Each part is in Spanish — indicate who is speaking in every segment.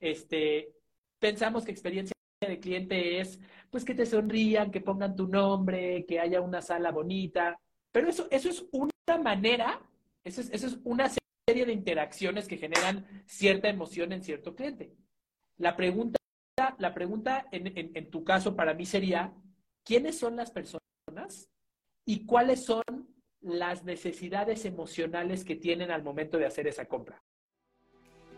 Speaker 1: este, pensamos que experiencia de cliente es, pues, que te sonrían, que pongan tu nombre, que haya una sala bonita. Pero eso, eso es una manera, eso es, eso es una serie de interacciones que generan cierta emoción en cierto cliente. La pregunta, la pregunta en, en, en tu caso para mí sería, ¿quiénes son las personas y cuáles son las necesidades emocionales que tienen al momento de hacer esa compra?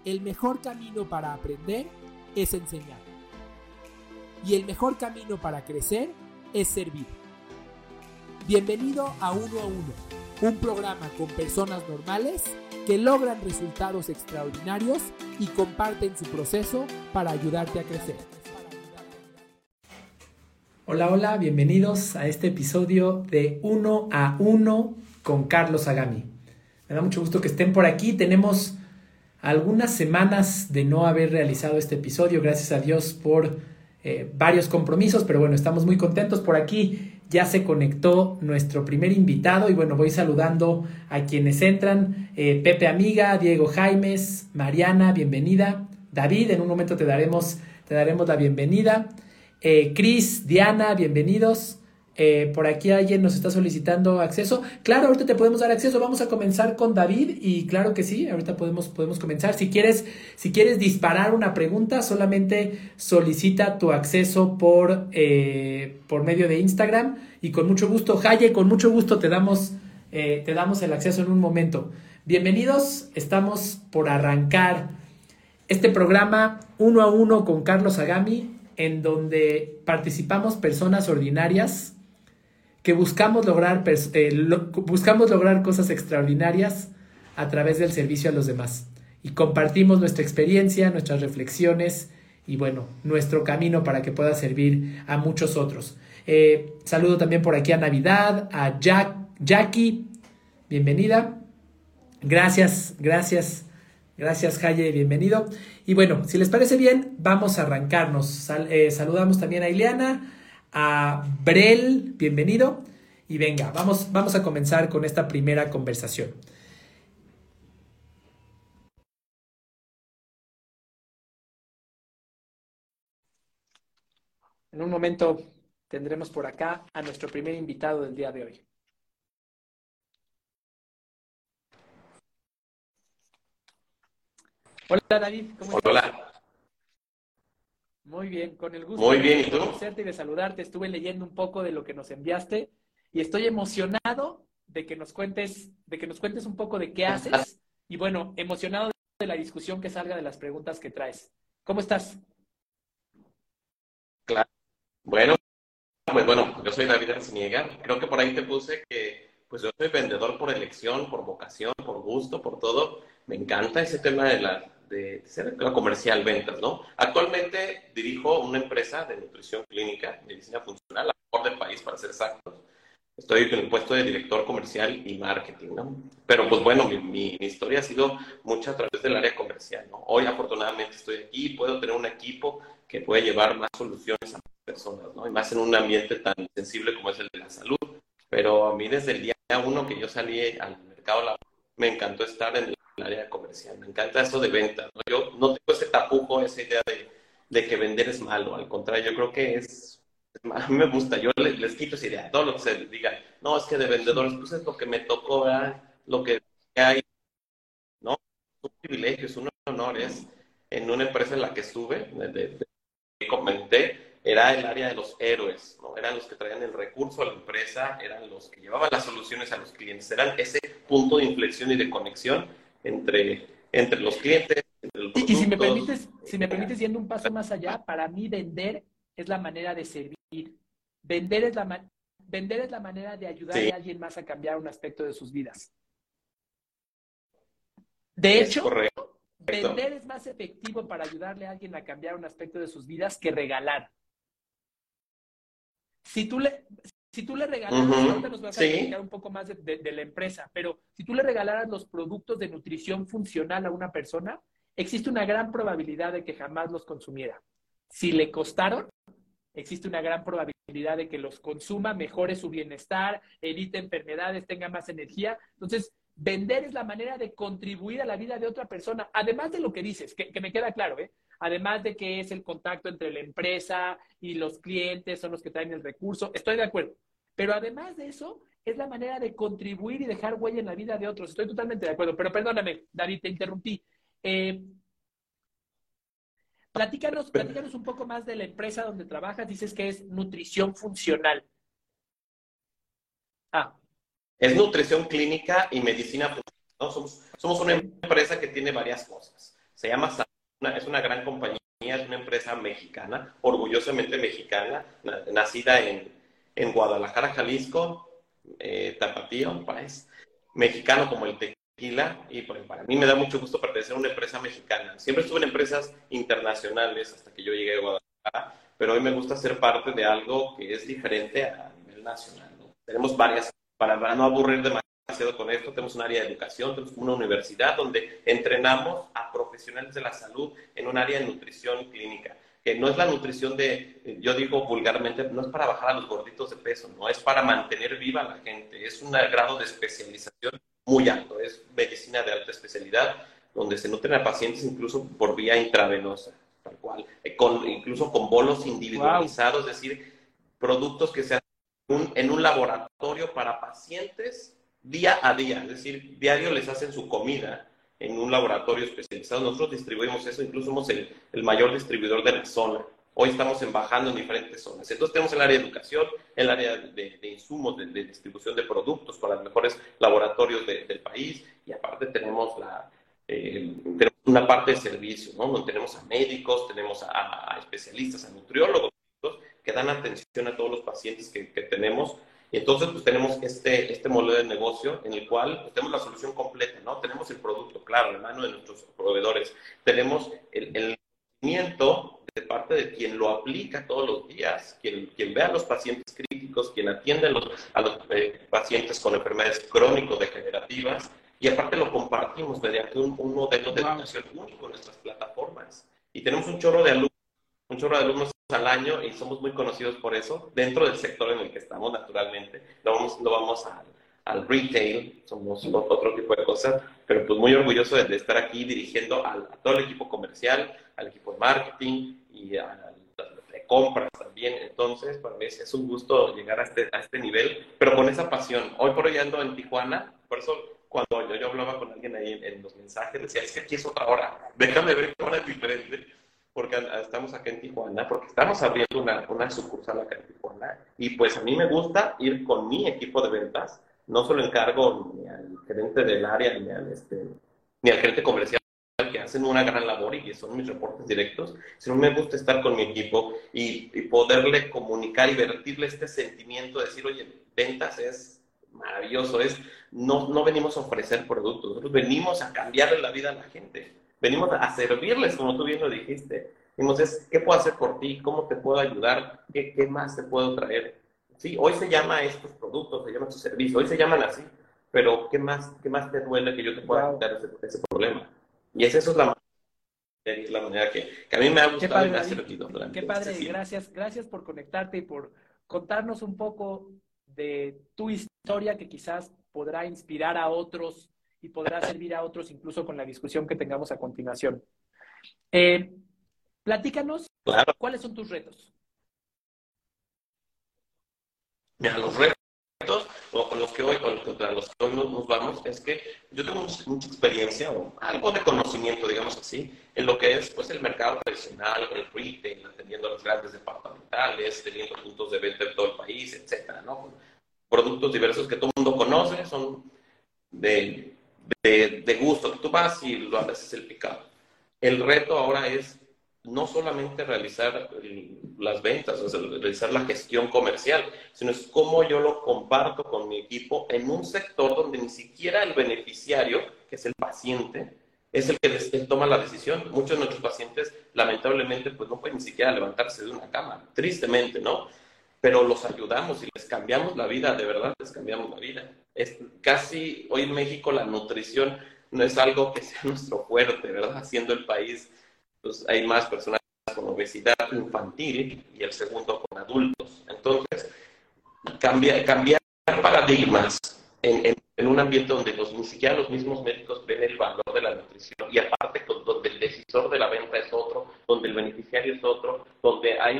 Speaker 2: El mejor camino para aprender es enseñar. Y el mejor camino para crecer es servir. Bienvenido a Uno a Uno, un programa con personas normales que logran resultados extraordinarios y comparten su proceso para ayudarte a crecer.
Speaker 3: Hola, hola, bienvenidos a este episodio de Uno a Uno con Carlos Agami. Me da mucho gusto que estén por aquí. Tenemos algunas semanas de no haber realizado este episodio, gracias a Dios por eh, varios compromisos, pero bueno, estamos muy contentos por aquí. Ya se conectó nuestro primer invitado y bueno, voy saludando a quienes entran. Eh, Pepe Amiga, Diego Jaimes, Mariana, bienvenida. David, en un momento te daremos, te daremos la bienvenida. Eh, Cris, Diana, bienvenidos. Eh, por aquí alguien nos está solicitando acceso. Claro, ahorita te podemos dar acceso. Vamos a comenzar con David y claro que sí, ahorita podemos, podemos comenzar. Si quieres, si quieres disparar una pregunta, solamente solicita tu acceso por, eh, por medio de Instagram y con mucho gusto, Jaye, con mucho gusto te damos, eh, te damos el acceso en un momento. Bienvenidos, estamos por arrancar este programa uno a uno con Carlos Agami, en donde participamos personas ordinarias que buscamos lograr, eh, buscamos lograr cosas extraordinarias a través del servicio a los demás. Y compartimos nuestra experiencia, nuestras reflexiones y bueno, nuestro camino para que pueda servir a muchos otros. Eh, saludo también por aquí a Navidad, a Jack, Jackie, bienvenida. Gracias, gracias, gracias Jaye, bienvenido. Y bueno, si les parece bien, vamos a arrancarnos. Eh, saludamos también a Ileana, a Brel, bienvenido. Y venga, vamos, vamos a comenzar con esta primera conversación.
Speaker 1: En un momento tendremos por acá a nuestro primer invitado del día de hoy. Hola David,
Speaker 4: ¿cómo estás? Hola.
Speaker 1: Muy bien, con el gusto
Speaker 4: Muy bien, ¿y
Speaker 1: de conocerte y de saludarte. Estuve leyendo un poco de lo que nos enviaste y estoy emocionado de que nos cuentes, de que nos cuentes un poco de qué haces y bueno, emocionado de la discusión que salga de las preguntas que traes. ¿Cómo estás?
Speaker 4: Claro. Bueno, pues bueno, yo soy David Arciniega. Creo que por ahí te puse que pues yo soy vendedor por elección, por vocación, por gusto, por todo. Me encanta ese tema de la, de ser comercial, ventas, ¿no? Actualmente dirijo una empresa de nutrición clínica, medicina funcional, la mejor del país para ser exactos. Estoy en el puesto de director comercial y marketing, ¿no? Pero pues bueno, mi, mi, mi, historia ha sido mucha a través del área comercial, ¿no? Hoy afortunadamente estoy aquí y puedo tener un equipo que puede llevar más soluciones a las personas, ¿no? Y más en un ambiente tan sensible como es el de la salud. Pero a mí desde el día uno que yo salí al mercado laboral, me encantó estar en el área comercial. Me encanta eso de ventas. ¿no? Yo no tengo ese tapujo, esa idea de, de, que vender es malo. Al contrario, yo creo que es. A mí me gusta. Yo les, les quito esa idea. Todo lo que se diga, no, es que de vendedores, pues es lo que me tocó, ¿verdad? lo que hay. No, es un privilegio, es un honor. Es en una empresa en la que estuve, de, de, de comenté, era el área de los héroes, ¿no? Eran los que traían el recurso a la empresa, eran los que llevaban las soluciones a los clientes, eran ese punto de inflexión y de conexión entre, entre los clientes. Entre los
Speaker 1: y, y, si me permites, si me permites yendo un paso más allá, para mí vender es la manera de servir. Vender es la, vender es la manera de ayudar sí. a alguien más a cambiar un aspecto de sus vidas. De
Speaker 4: es
Speaker 1: hecho,
Speaker 4: correcto.
Speaker 1: vender es más efectivo para ayudarle a alguien a cambiar un aspecto de sus vidas que regalar. Si tú le, si tú le regalaras, uh -huh. ahorita nos vas a explicar sí. un poco más de, de, de, la empresa, pero si tú le regalaras los productos de nutrición funcional a una persona, existe una gran probabilidad de que jamás los consumiera. Si le costaron, existe una gran probabilidad de que los consuma, mejore su bienestar, evite enfermedades, tenga más energía. Entonces, vender es la manera de contribuir a la vida de otra persona, además de lo que dices, que, que me queda claro, ¿eh? Además de que es el contacto entre la empresa y los clientes, son los que traen el recurso, estoy de acuerdo. Pero además de eso, es la manera de contribuir y dejar huella en la vida de otros. Estoy totalmente de acuerdo. Pero perdóname, David, te interrumpí. Eh, platícanos, platícanos un poco más de la empresa donde trabajas. Dices que es nutrición funcional.
Speaker 4: Ah. Es nutrición clínica y medicina funcional. Somos, somos una empresa que tiene varias cosas. Se llama es una gran compañía, es una empresa mexicana, orgullosamente mexicana, nacida en, en Guadalajara, Jalisco, eh, un país mexicano como el tequila, y pues, para mí me da mucho gusto pertenecer a una empresa mexicana. Siempre estuve en empresas internacionales hasta que yo llegué a Guadalajara, pero hoy me gusta ser parte de algo que es diferente a nivel nacional. Tenemos varias, para no aburrir demasiado con esto, tenemos un área de educación, tenemos una universidad donde entrenamos a profesionales de la salud en un área de nutrición clínica, que no es la nutrición de, yo digo vulgarmente, no es para bajar a los gorditos de peso, no es para mantener viva a la gente, es un grado de especialización muy alto, es medicina de alta especialidad, donde se nutren a pacientes incluso por vía intravenosa, tal cual, eh, con, incluso con bolos individualizados, es decir, productos que se hacen en un laboratorio para pacientes día a día, es decir, diario les hacen su comida en un laboratorio especializado. Nosotros distribuimos eso, incluso somos el, mayor distribuidor de la zona. Hoy estamos embajando en diferentes zonas. Entonces tenemos el área de educación, el área de, insumos, de, distribución de productos para los mejores laboratorios del país y aparte tenemos, la, eh, tenemos una parte de servicio, ¿no? Donde tenemos a médicos, tenemos a, especialistas, a nutriólogos que dan atención a todos los pacientes que, que tenemos y entonces, pues tenemos este, este modelo de negocio en el cual pues, tenemos la solución completa, ¿no? Tenemos el producto, claro, en mano de nuestros proveedores. Tenemos el, el conocimiento de parte de quien lo aplica todos los días, quien, quien ve a los pacientes críticos, quien atiende a los, a los eh, pacientes con enfermedades crónico-degenerativas, y aparte lo compartimos mediante un, un modelo de educación único en nuestras plataformas. Y tenemos un chorro de alumnos, un chorro de alumnos al año y somos muy conocidos por eso, dentro del sector en el que estamos naturalmente. No vamos, no vamos al, retail, somos otro tipo de cosas, pero pues muy orgulloso de, estar aquí dirigiendo a todo el equipo comercial, al equipo de marketing y a, de compras también. Entonces, para mí es, un gusto llegar a este, a este nivel, pero con esa pasión. Hoy por hoy ando en Tijuana, por eso cuando yo, yo hablaba con alguien ahí en, en, los mensajes, decía, es que aquí es otra hora, déjame ver qué hora es diferente porque estamos acá en Tijuana, porque estamos abriendo una, una sucursal acá en Tijuana, y pues a mí me gusta ir con mi equipo de ventas, no solo encargo ni al gerente del área, ni al, este, ni al gerente comercial, que hacen una gran labor y que son mis reportes directos, sino me gusta estar con mi equipo y, poderle comunicar y vertirle este sentimiento de decir, oye, ventas es maravilloso, es, no, no venimos a ofrecer productos, nosotros venimos a cambiarle la vida a la gente venimos a servirles, como tú bien lo dijiste. Entonces, ¿qué puedo hacer por ti? ¿Cómo te puedo ayudar? ¿Qué, qué más te puedo traer? Sí, hoy se llama estos productos, se llama estos servicios, hoy se llaman así, pero ¿qué más, qué más te duele que yo te pueda quitar ese, problema? Y esa, es la, es la manera que, que, a mí me ha gustado y me ha servido.
Speaker 1: Qué padre, y gracias, gracias por conectarte y por contarnos un poco de tu historia que quizás podrá inspirar a otros y podrá servir a otros incluso con la discusión que tengamos a continuación. Eh, platícanos, ¿cuáles son tus retos?
Speaker 4: Mira, los retos con los que hoy, contra los que hoy nos, vamos es que yo tengo mucha experiencia o algo de conocimiento, digamos así, en lo que es pues, el mercado tradicional, el retail, atendiendo a los grandes departamentales, teniendo puntos de venta en todo el país, etcétera, ¿no? Productos diversos que todo el mundo conoce, son de de, de gusto. Tú vas y lo haces el picado. El reto ahora es no solamente realizar las ventas, o sea, realizar la gestión comercial, sino es cómo yo lo comparto con mi equipo en un sector donde ni siquiera el beneficiario, que es el paciente, es el que toma la decisión. Muchos de nuestros pacientes, lamentablemente, pues no pueden ni siquiera levantarse de una cama, tristemente, ¿no? Pero los ayudamos y les cambiamos la vida, de verdad les cambiamos la vida es casi hoy en México la nutrición no es algo que sea nuestro fuerte, ¿verdad? Siendo el país, pues hay más personas con obesidad infantil y el segundo con adultos. Entonces, cambiar, cambiar paradigmas en, en, un ambiente donde los, ni siquiera los mismos médicos ven el valor de la nutrición y aparte donde el decisor de la venta es otro, donde el beneficiario es otro, donde hay,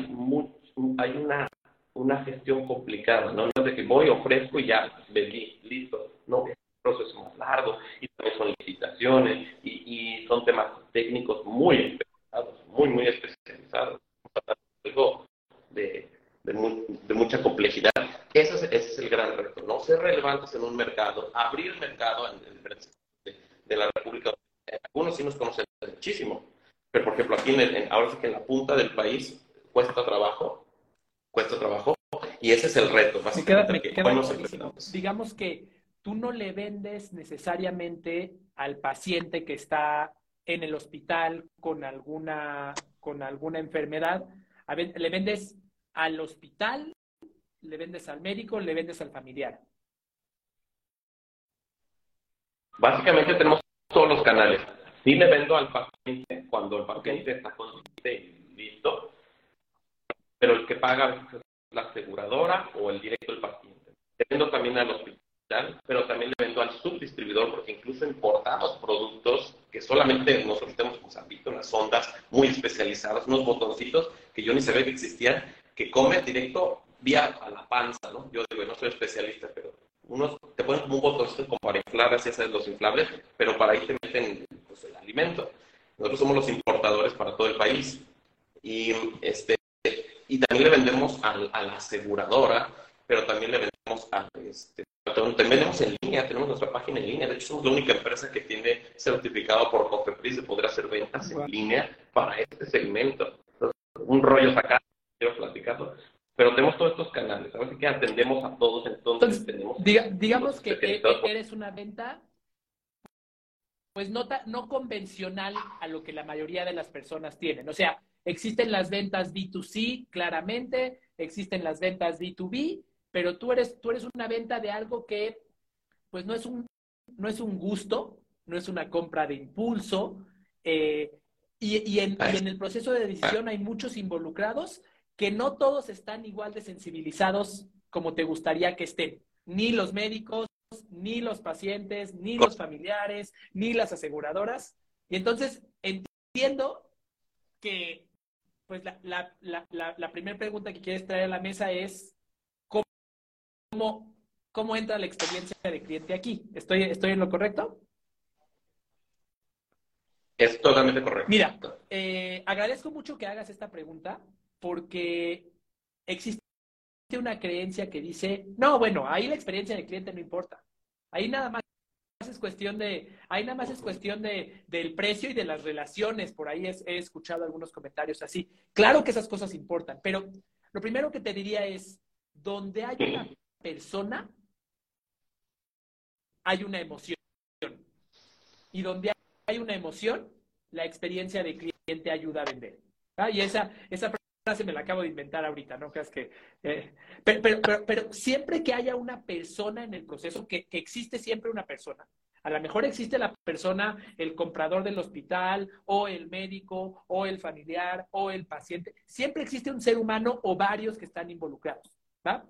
Speaker 4: hay una, una gestión complicada, ¿no? No de que voy, ofrezco y ya vendí, listo. No, es un proceso más largo y también son licitaciones y, y son temas técnicos muy especializados, muy, muy especializados. Algo de, de, mucha complejidad. Ese es, ese es, el gran reto, ¿no? Ser relevantes en un mercado, abrir mercado en, de, de la República Algunos sí nos conocen muchísimo, pero por ejemplo aquí en, ahora sí que en la punta del país cuesta trabajo, cuesta trabajo, y ese es el reto, básicamente.
Speaker 1: digamos que tú no le vendes necesariamente al paciente que está en el hospital con alguna, con alguna enfermedad, le vendes al hospital, le vendes al médico, le vendes al familiar.
Speaker 4: Básicamente tenemos todos los canales. Sí le vendo al paciente cuando el paciente está consciente y listo, pero el que paga es la aseguradora o el directo del paciente. Le vendo también al hospital, pero también le vendo al subdistribuidor porque incluso importamos productos que solamente nosotros tenemos un Zambito, unas sondas muy especializadas, unos botoncitos que yo ni sabía que existían, que come directo vía a la panza, ¿no? Yo digo, no soy especialista, pero unos te ponen como un botoncito como para inflar, así es los inflables, pero para ahí te meten pues, el alimento. Nosotros somos los importadores para todo el país. Y, este, y también le vendemos a, la aseguradora, pero también le vendemos a, este, también vendemos en línea, tenemos nuestra página en línea. De hecho, somos la única empresa que tiene certificado por Cofepris de poder hacer ventas en línea para este segmento. un rollo sacado quiero platicarlo. Pero tenemos todos estos canales, así que atendemos a todos, entonces, tenemos...
Speaker 1: digamos que eres una venta pues no, no convencional a lo que la mayoría de las personas tienen. O sea, existen las ventas B2C, claramente, existen las ventas B2B, pero tú eres, tú eres una venta de algo que pues no es un, no es un gusto, no es una compra de impulso, eh, y, y, en, y en el proceso de decisión hay muchos involucrados que no todos están igual de sensibilizados como te gustaría que estén, ni los médicos, ni los pacientes, ni los familiares, ni las aseguradoras. Y entonces entiendo que pues la, la, la, la primera pregunta que quieres traer a la mesa es ¿cómo, cómo entra la experiencia de cliente aquí. ¿Estoy, estoy en lo correcto?
Speaker 4: Es totalmente correcto.
Speaker 1: Mira, eh, agradezco mucho que hagas esta pregunta porque existe una creencia que dice, no, bueno, ahí la experiencia del cliente no importa. Ahí nada más es cuestión de, ahí nada más es cuestión de, del precio y de las relaciones. Por ahí he escuchado algunos comentarios así. Claro que esas cosas importan, pero lo primero que te diría es, donde hay una persona, hay una emoción. Y donde hay una emoción, la experiencia de cliente ayuda a vender. ¿Ah? Y esa, esa frase me la acabo de inventar ahorita, ¿no? Creas que. Eh, pero, siempre que haya una persona en el proceso, que, existe siempre una persona. A lo mejor existe la persona, el comprador del hospital, o el médico, o el familiar, o el paciente. Siempre existe un ser humano o varios que están involucrados, ¿va?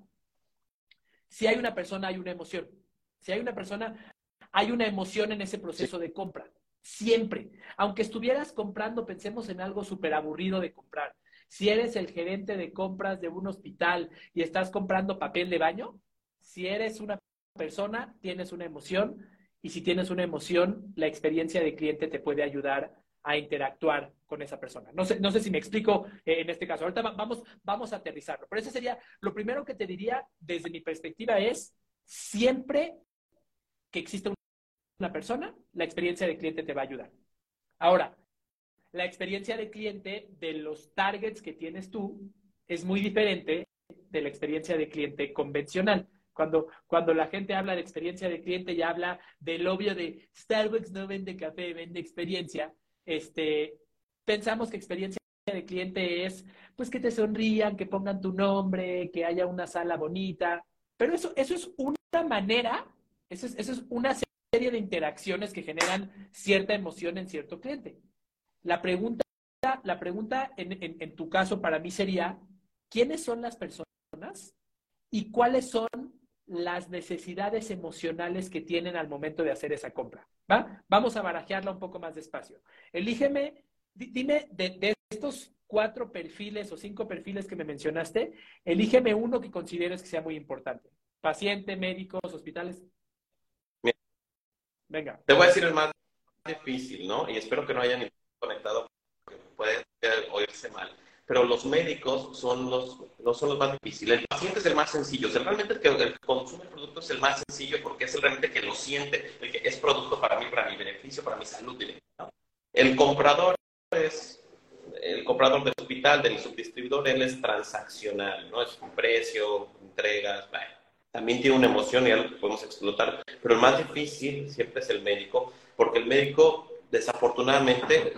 Speaker 1: Si hay una persona, hay una emoción. Si hay una persona, hay una emoción en ese proceso de compra. Siempre. Aunque estuvieras comprando, pensemos en algo súper aburrido de comprar si eres el gerente de compras de un hospital y estás comprando papel de baño, si eres una persona, tienes una emoción y si tienes una emoción, la experiencia de cliente te puede ayudar a interactuar con esa persona. No sé, no sé si me explico eh, en este caso. Ahorita vamos, vamos a aterrizarlo. Pero eso sería, lo primero que te diría desde mi perspectiva es, siempre que existe una persona, la experiencia de cliente te va a ayudar. Ahora, la experiencia de cliente de los targets que tienes tú es muy diferente de la experiencia de cliente convencional. Cuando, cuando la gente habla de experiencia de cliente ya habla del obvio de Starbucks no vende café, vende experiencia. Este, pensamos que experiencia de cliente es pues que te sonrían, que pongan tu nombre, que haya una sala bonita. Pero eso, eso es una manera, eso es, eso es una serie de interacciones que generan cierta emoción en cierto cliente. La pregunta, la pregunta en, tu caso para mí sería, ¿quiénes son las personas y cuáles son las necesidades emocionales que tienen al momento de hacer esa compra? ¿va? Vamos a barajearla un poco más despacio. Elígeme, dime de, estos cuatro perfiles o cinco perfiles que me mencionaste, elígeme uno que consideres que sea muy importante. Paciente, médicos, hospitales.
Speaker 4: Venga. Te voy a decir el más difícil, ¿no? Y espero que no hayan conectado puede oírse mal. Pero los médicos son los, no son los más difíciles. El paciente es el más sencillo. O sea, realmente el que, el consume el producto es el más sencillo porque es el realmente que lo siente, el que es producto para mí, para mi beneficio, para mi salud El comprador es el comprador del hospital, del subdistribuidor, él es transaccional, ¿no? Es un precio, entregas, también tiene una emoción y algo que podemos explotar, pero el más difícil siempre es el médico, porque el médico desafortunadamente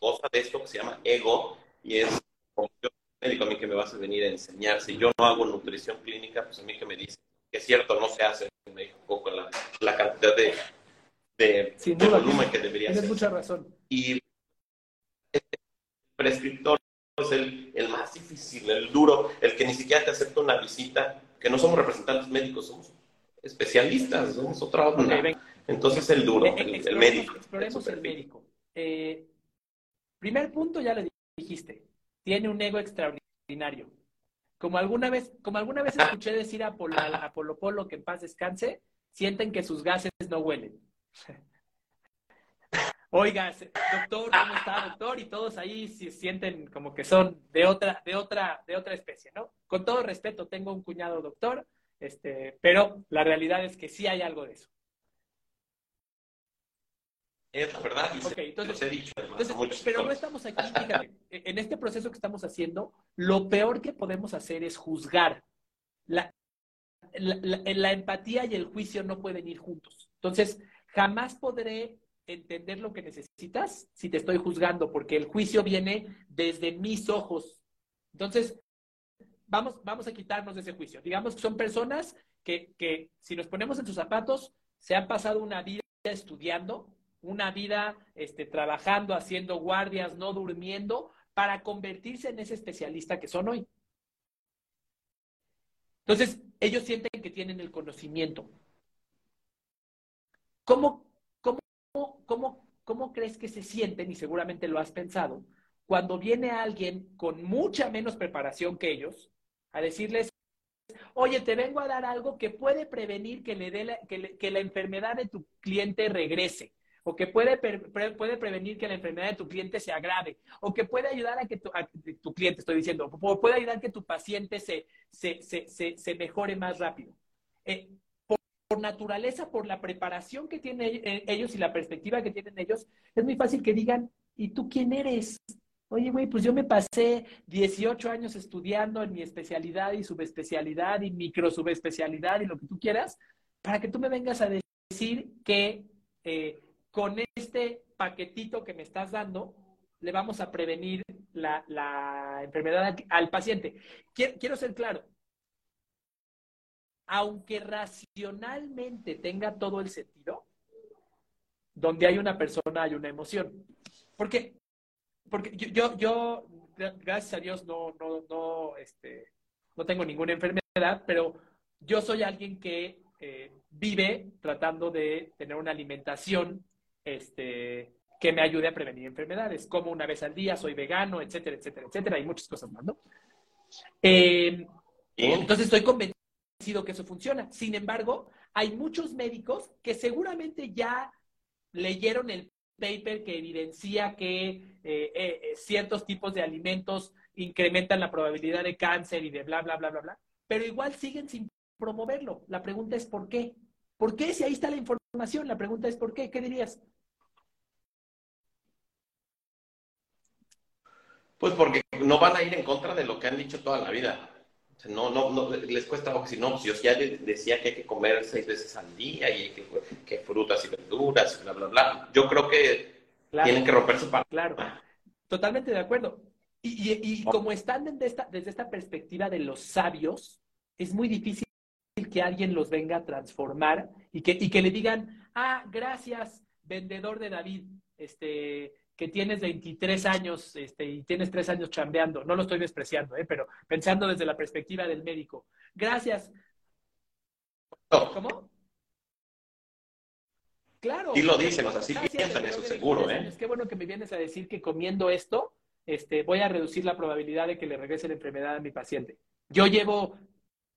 Speaker 4: goza de esto que se llama ego y es como yo médico a mí que me vas a venir a enseñar, si yo no hago nutrición clínica, pues a mí que me dice que es cierto, no se hace en México con la, la cantidad de, de, volumen que debería
Speaker 1: ser. Tienes mucha razón.
Speaker 4: Y el prescriptor es el, el, más difícil, el duro, el que ni siquiera te acepta una visita, que no somos representantes médicos, somos especialistas, somos otra onda. Entonces el duro, el, el médico.
Speaker 1: Exploremos el médico. Eh, primer punto, ya le dijiste, tiene un ego extraordinario. Como alguna vez, como alguna vez escuché decir a Polo, a Polo Polo que en paz descanse, sienten que sus gases no huelen. Oiga, doctor, ¿cómo está, doctor? Y todos ahí se sienten como que son de otra, de otra, de otra especie, ¿no? Con todo respeto, tengo un cuñado doctor, este, pero la realidad es que sí hay algo de eso.
Speaker 4: Es verdad,
Speaker 1: entonces, he dicho, pero no estamos aquí, fíjate, en este proceso que estamos haciendo, lo peor que podemos hacer es juzgar. La, la, la, empatía y el juicio no pueden ir juntos. Entonces, jamás podré entender lo que necesitas si te estoy juzgando, porque el juicio viene desde mis ojos. Entonces, vamos, vamos a quitarnos de ese juicio. Digamos que son personas que, que si nos ponemos en sus zapatos, se han pasado una vida estudiando, una vida este, trabajando, haciendo guardias, no durmiendo, para convertirse en ese especialista que son hoy. Entonces, ellos sienten que tienen el conocimiento. ¿Cómo, cómo, cómo, cómo crees que se sienten, y seguramente lo has pensado, cuando viene alguien con mucha menos preparación que ellos a decirles, oye, te vengo a dar algo que puede prevenir que, le dé que la enfermedad de tu cliente regrese? O que puede, puede prevenir que la enfermedad de tu cliente se agrave, o que puede ayudar a que tu, cliente, estoy diciendo, o puede ayudar a que tu paciente se, se, mejore más rápido. Eh, por, naturaleza, por la preparación que tienen eh, ellos y la perspectiva que tienen ellos, es muy fácil que digan, ¿y tú quién eres? Oye, güey, pues yo me pasé 18 años estudiando en mi especialidad y subespecialidad y micro subespecialidad y lo que tú quieras, para que tú me vengas a decir que eh, con este paquetito que me estás dando, le vamos a prevenir la, enfermedad al, paciente. Quiero, ser claro. Aunque racionalmente tenga todo el sentido, donde hay una persona hay una emoción. Porque, porque yo, yo, gracias a Dios, no, no, no, este, no tengo ninguna enfermedad, pero yo soy alguien que eh, vive tratando de tener una alimentación este, que me ayude a prevenir enfermedades, como una vez al día, soy vegano, etcétera, etcétera, etcétera, hay muchas cosas más, ¿no? Eh, entonces estoy convencido que eso funciona. Sin embargo, hay muchos médicos que seguramente ya leyeron el paper que evidencia que eh, eh, ciertos tipos de alimentos
Speaker 4: Pues porque no van a ir en contra de lo que han dicho toda la vida. no, no, no, les cuesta, porque si no, pues yo ya decía que hay que comer seis veces al día y que, frutas y verduras, bla, bla, bla. Yo creo que tienen que romper su parte.
Speaker 1: Claro, totalmente de acuerdo. Y, como están desde esta, desde esta perspectiva de los sabios, es muy difícil que alguien los venga a transformar y que, y que le digan, ah, gracias, vendedor de David, este, que tienes 23 años este, y tienes 3 años chambeando. No lo estoy despreciando, ¿eh? pero pensando desde la perspectiva del médico. Gracias. ¿Cómo? Claro.
Speaker 4: Y lo dicen, o sea, sí piensan eso, seguro, ¿eh?
Speaker 1: Qué bueno que me vienes a decir que comiendo esto este, voy a reducir la probabilidad de que le regrese la enfermedad a mi paciente. Yo llevo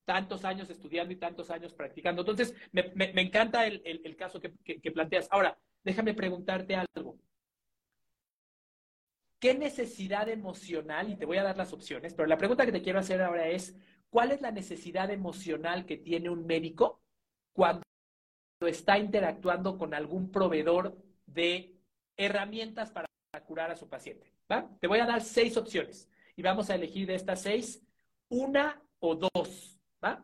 Speaker 1: tantos años estudiando y tantos años practicando. Entonces, me, me, encanta el, el, caso que, que, planteas. Ahora, déjame preguntarte algo. ¿Qué necesidad emocional, y te voy a dar las opciones, pero la pregunta que te quiero hacer ahora es, ¿cuál es la necesidad emocional que tiene un médico cuando está interactuando con algún proveedor de herramientas para curar a su paciente? ¿va? Te voy a dar seis opciones y vamos a elegir de estas seis una o dos. ¿Va?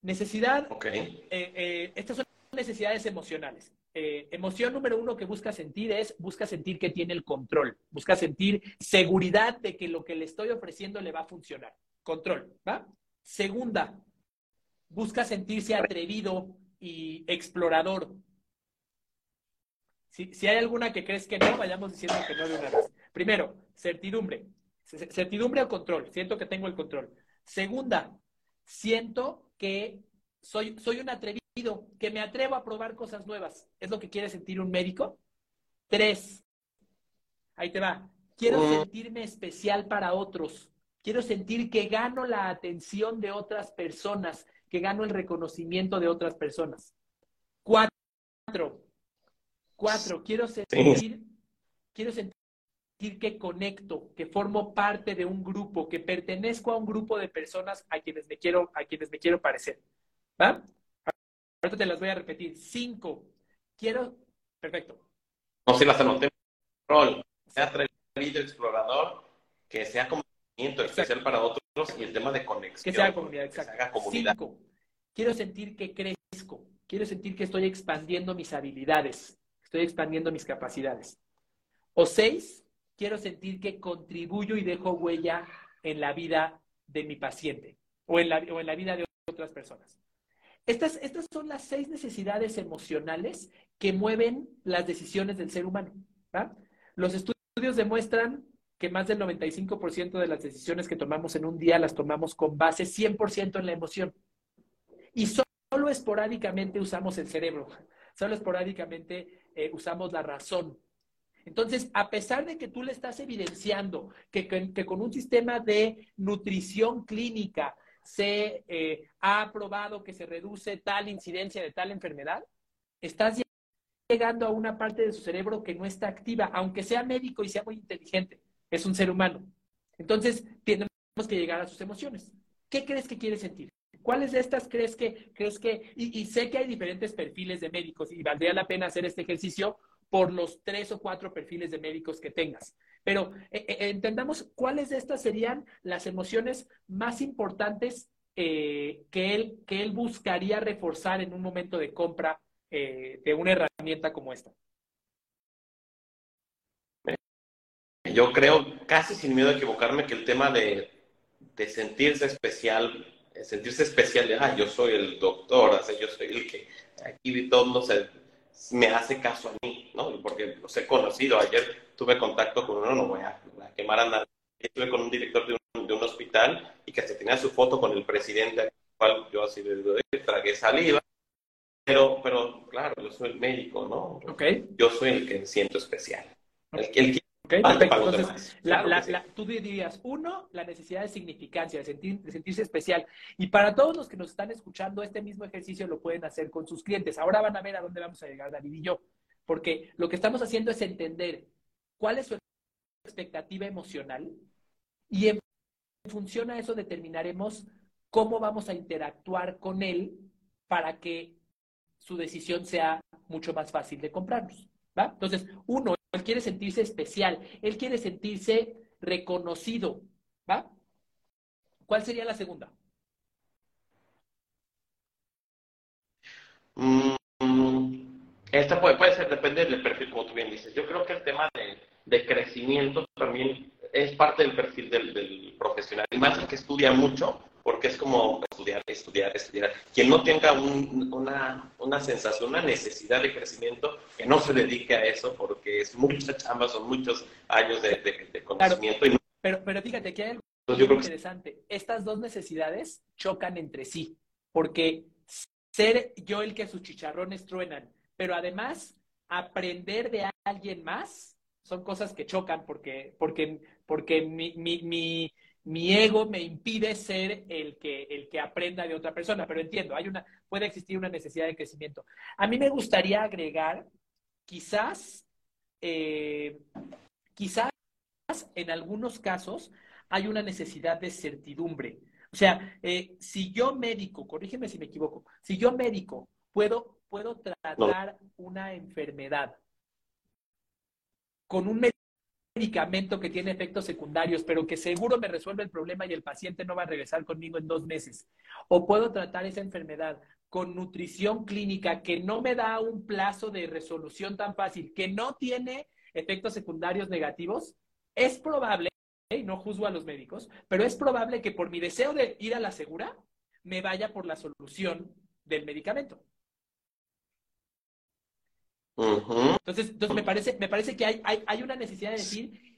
Speaker 1: Necesidad. Eh, eh, estas son necesidades emocionales. Eh, emoción número uno que busca sentir es, busca sentir que tiene el control, busca sentir seguridad de que lo que le estoy ofreciendo le va a funcionar. Control, ¿va? Segunda, busca sentirse atrevido y explorador. Si, si hay alguna que crees que no, vayamos diciendo que no de una vez. Primero, certidumbre. Certidumbre o control. Siento que tengo el control. Segunda, siento que soy, soy un atrevido, que me atrevo a probar cosas nuevas. ¿Es lo que quiere sentir un médico? Tres, ahí te va. Quiero mm. sentirme especial para otros. Quiero sentir que gano la atención de otras personas, que gano el reconocimiento de otras personas. Cuatro, cuatro, quiero sentir, quiero sentir que conecto, que formo parte de un grupo, que pertenezco a un grupo de personas a quienes me quiero, a quienes me quiero parecer. ¿Va? Ahorita te las voy a repetir. Cinco. Quiero. Perfecto.
Speaker 4: No, si las anoté. Rol. Sea atrevido, explorador, que sea conocimiento especial para otros y el tema de conexión.
Speaker 1: Que sea comunidad, exacto. Cinco. Quiero sentir que crezco. Quiero sentir que estoy expandiendo mis habilidades. Estoy expandiendo mis capacidades. O seis, quiero sentir que contribuyo y dejo huella en la vida de mi paciente o en la, o en la vida de otras personas. Estas, estas son las seis necesidades emocionales que mueven las decisiones del ser humano. Los estudios demuestran que más del 95% de las decisiones que tomamos en un día las tomamos con base 100% en la emoción. Y solo esporádicamente usamos el cerebro, solo esporádicamente eh, usamos la razón entonces, a pesar de que tú le estás evidenciando que, con un sistema de nutrición clínica se eh, ha probado que se reduce tal incidencia de tal enfermedad, estás llegando a una parte de su cerebro que no está activa, aunque sea médico y sea muy inteligente, es un ser humano. Entonces, tenemos que llegar a sus emociones. ¿Qué crees que quiere sentir? ¿Cuáles de estas crees que, crees que, y, y, sé que hay diferentes perfiles de médicos y valdría la pena hacer este ejercicio por los tres o cuatro perfiles de médicos que tengas. Pero eh, eh, entendamos cuáles de estas serían las emociones más importantes eh, que, él, que él buscaría reforzar en un momento de compra de una herramienta como esta.
Speaker 4: Yo creo, casi sin miedo a equivocarme, que el tema de, de sentirse especial, sentirse especial, de, ah, yo soy el doctor, yo soy el que aquí todo no se me hace caso a mí, ¿no? Porque los he conocido. Ayer tuve contacto con uno, no voy a, quemar a nadie. Estuve con un director de un, de un, hospital y que se tenía su foto con el presidente, al cual yo así de, tragué saliva. Pero, pero, claro, yo soy el médico, ¿no?
Speaker 1: Okay.
Speaker 4: Yo soy el que siento especial. El, el,
Speaker 1: Okay, perfecto. Entonces, tú dirías, uno, la necesidad de significancia, de, sentir, de sentirse especial. Y para todos los que nos están escuchando, este mismo ejercicio lo pueden hacer con sus clientes. Ahora van a ver a dónde vamos a llegar David y yo. Porque lo que estamos haciendo es entender cuál es su expectativa emocional y en función a eso determinaremos cómo vamos a interactuar con él para que su decisión sea mucho más fácil de comprarnos. ¿va? Entonces, uno, él quiere sentirse especial, él quiere sentirse reconocido, ¿va? ¿Cuál sería la segunda?
Speaker 4: Mm, esta puede, puede ser, depende del perfil, como tú bien dices. Yo creo que el tema de, crecimiento también es parte del perfil del, profesional. Y más el que estudia mucho, porque es como estudiar, estudiar, estudiar. Quien no tenga una, una, sensación, una necesidad de crecimiento, que no se dedique a eso, porque es mucha chamba, son muchos años de, conocimiento.
Speaker 1: pero, pero fíjate que hay algo muy interesante. Estas dos necesidades chocan entre sí, porque ser yo el que sus chicharrones truenan, pero además aprender de alguien más son cosas que chocan porque, porque, porque mi, mi, mi, mi, ego me impide ser el que, el que aprenda de otra persona, pero entiendo, hay una, puede existir una necesidad de crecimiento. A mí me gustaría agregar, quizás, eh, quizás en algunos casos hay una necesidad de certidumbre. O sea, eh, si yo médico, corrígeme si me equivoco, si yo médico puedo, puedo tratar una enfermedad con un medicamento que tiene efectos secundarios, pero que seguro me resuelve el problema y el paciente no va a regresar conmigo en dos meses. O puedo tratar esa enfermedad con nutrición clínica que no me da un plazo de resolución tan fácil, que no tiene efectos secundarios negativos, es probable, y no juzgo a los médicos, pero es probable que por mi deseo de ir a la segura, me vaya por la solución del medicamento. Entonces, entonces me, parece, me parece que hay, hay, una necesidad de decir,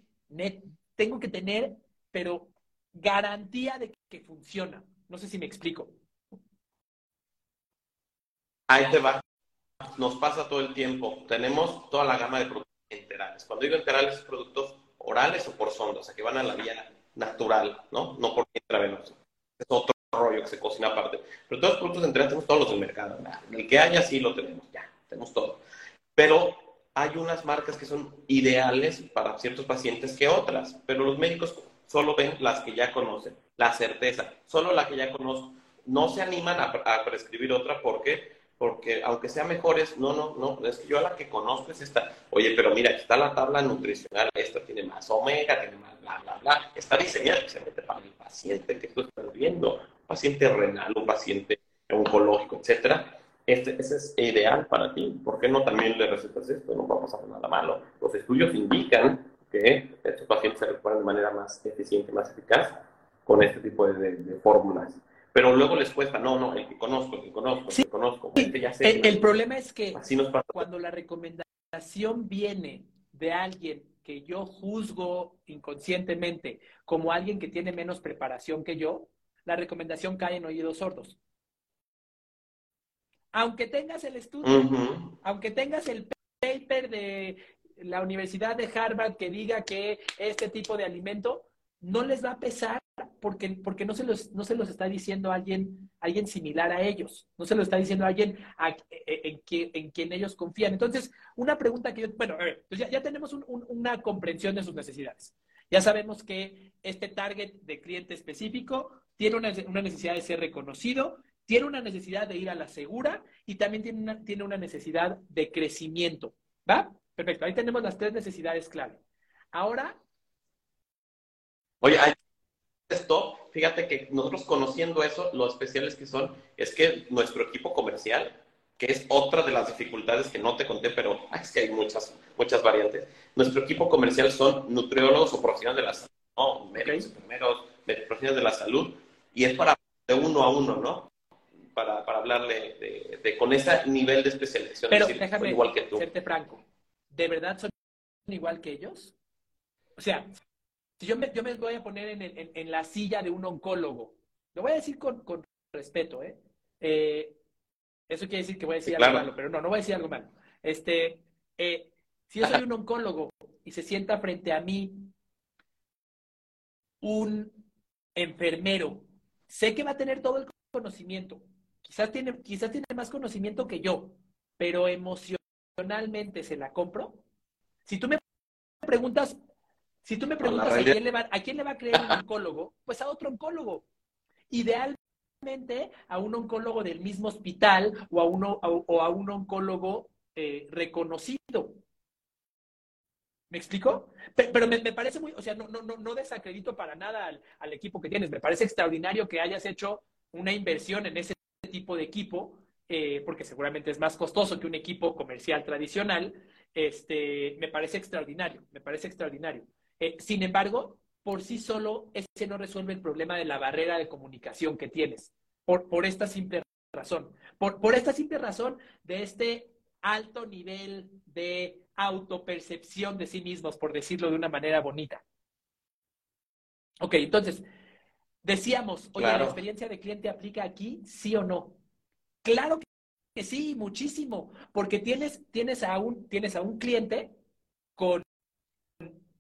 Speaker 1: tengo que tener, pero garantía de que funciona. No sé si me explico.
Speaker 4: Ahí te va. Nos pasa todo el tiempo. Tenemos toda la gama de productos enterales. Cuando digo enterales, productos orales o por sonda, o sea, que van a la vía natural, ¿no? No por intravenosa. Es otro rollo que se cocina aparte. Pero todos los productos enterales tenemos todos los del mercado. El que haya, sí lo tenemos. Ya, tenemos todo. Pero hay unas marcas que son ideales para ciertos pacientes que otras. Pero los médicos solo ven las que ya conocen. La certeza. Solo la que ya conozco. No se animan a, a prescribir otra porque porque aunque sea mejores, no, no, no, es que yo a la que conozco es esta. Oye, pero mira, está la tabla nutricional, esta tiene más omega, tiene más bla, bla, bla. Está diseñada especialmente para el paciente que tú estás viendo, paciente renal, un paciente oncológico, etcétera. Este, ese es ideal para ti. ¿Por qué no también le recetas esto? No va a pasar nada malo. Los estudios indican que estos pacientes se recuperan de manera más eficiente, más eficaz con este tipo de fórmulas pero luego les cuesta, no, no, el que conozco, el que conozco, el que conozco,
Speaker 1: este ya sé. El, problema es que cuando la recomendación viene de alguien que yo juzgo inconscientemente como alguien que tiene menos preparación que yo, la recomendación cae en oídos sordos. Aunque tengas el estudio, aunque tengas el paper de la Universidad de Harvard que diga que este tipo de alimento no les va a pesar porque, porque no, se los, no se los está diciendo alguien, alguien similar a ellos, no se lo está diciendo alguien e, e, en, en, quien ellos confían. Entonces, una pregunta que yo, bueno, a ver, pues ya, tenemos una comprensión de sus necesidades. Ya sabemos que este target de cliente específico tiene una, una, necesidad de ser reconocido, tiene una necesidad de ir a la segura y también tiene una, tiene una necesidad de crecimiento. ¿Va? Perfecto, ahí tenemos las tres necesidades clave. Ahora...
Speaker 4: Oye, hay esto, fíjate que nosotros conociendo eso, lo especiales que son, es que nuestro equipo comercial, que es otra de las dificultades que no te conté, pero es que hay muchas, muchas variantes. Nuestro equipo comercial son nutriólogos o profesionales de la salud, ¿no? médicos, enfermeros, profesionales de la salud, y es para de uno a uno, ¿no? Para, para hablarle de, con ese nivel de especialización.
Speaker 1: Pero déjame igual que tú. serte franco, ¿de verdad son igual que ellos? O sea, si yo me, yo me voy a poner en, en, la silla de un oncólogo, lo voy a decir con, con respeto, ¿eh? ¿eh? Eso quiere decir que voy a decir algo malo, pero no, no voy a decir algo malo. Este, eh, si yo soy un oncólogo y se sienta frente a mí un enfermero, sé que va a tener todo el conocimiento. Quizás tiene, quizás tiene más conocimiento que yo, pero emocionalmente se la compro. Si tú me preguntas si tú me preguntas a quién, le va, a quién le va a creer un oncólogo, pues a otro oncólogo. Idealmente a un oncólogo del mismo hospital o a, uno, o a un oncólogo eh, reconocido. ¿Me explico? Pero, me, parece muy, o sea, no, no, no, desacredito para nada al, equipo que tienes. Me parece extraordinario que hayas hecho una inversión en ese tipo de equipo, eh, porque seguramente es más costoso que un equipo comercial tradicional. Este, me parece extraordinario, me parece extraordinario. Eh, sin embargo, por sí solo, ese no resuelve el problema de la barrera de comunicación que tienes, por, por esta simple razón. Por, por esta simple razón de este alto nivel de autopercepción de sí mismos, por decirlo de una manera bonita. Ok, entonces, decíamos, oye, ¿la experiencia de cliente aplica aquí, sí o no? Claro que sí, muchísimo, porque tienes, tienes, a, un, tienes a un cliente con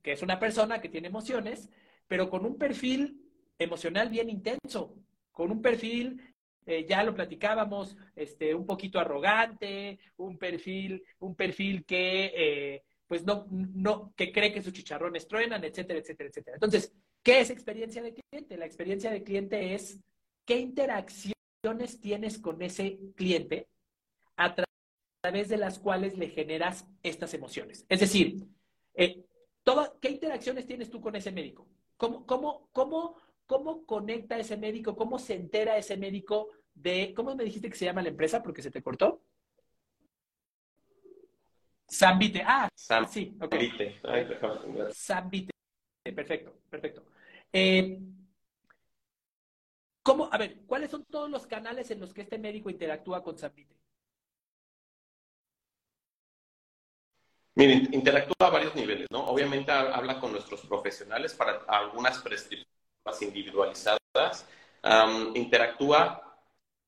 Speaker 1: que es una persona que tiene emociones, pero con un perfil emocional bien intenso, con un perfil, eh, ya lo platicábamos, este, un poquito arrogante, un perfil, un perfil que, eh, pues no, no, que cree que sus chicharrones truenan, etcétera, etcétera, etcétera. Entonces, ¿qué es experiencia de cliente? La experiencia de cliente es qué interacciones tienes con ese cliente a través de las cuales le generas estas emociones. Es decir, eh, ¿qué interacciones tienes tú con ese médico? ¿Cómo, cómo, cómo, ¿Cómo conecta ese médico? ¿Cómo se entera ese médico de, ¿cómo me dijiste que se llama la empresa? Porque se te cortó. Zambite. Ah, sí, ok. Zambite. Perfecto, perfecto. Eh, ¿Cómo, a ver, cuáles son todos los canales en los que este médico interactúa con Zambite?
Speaker 4: Miren, interactúa a varios niveles, ¿no? Obviamente habla con nuestros profesionales para algunas prescripciones individualizadas. interactúa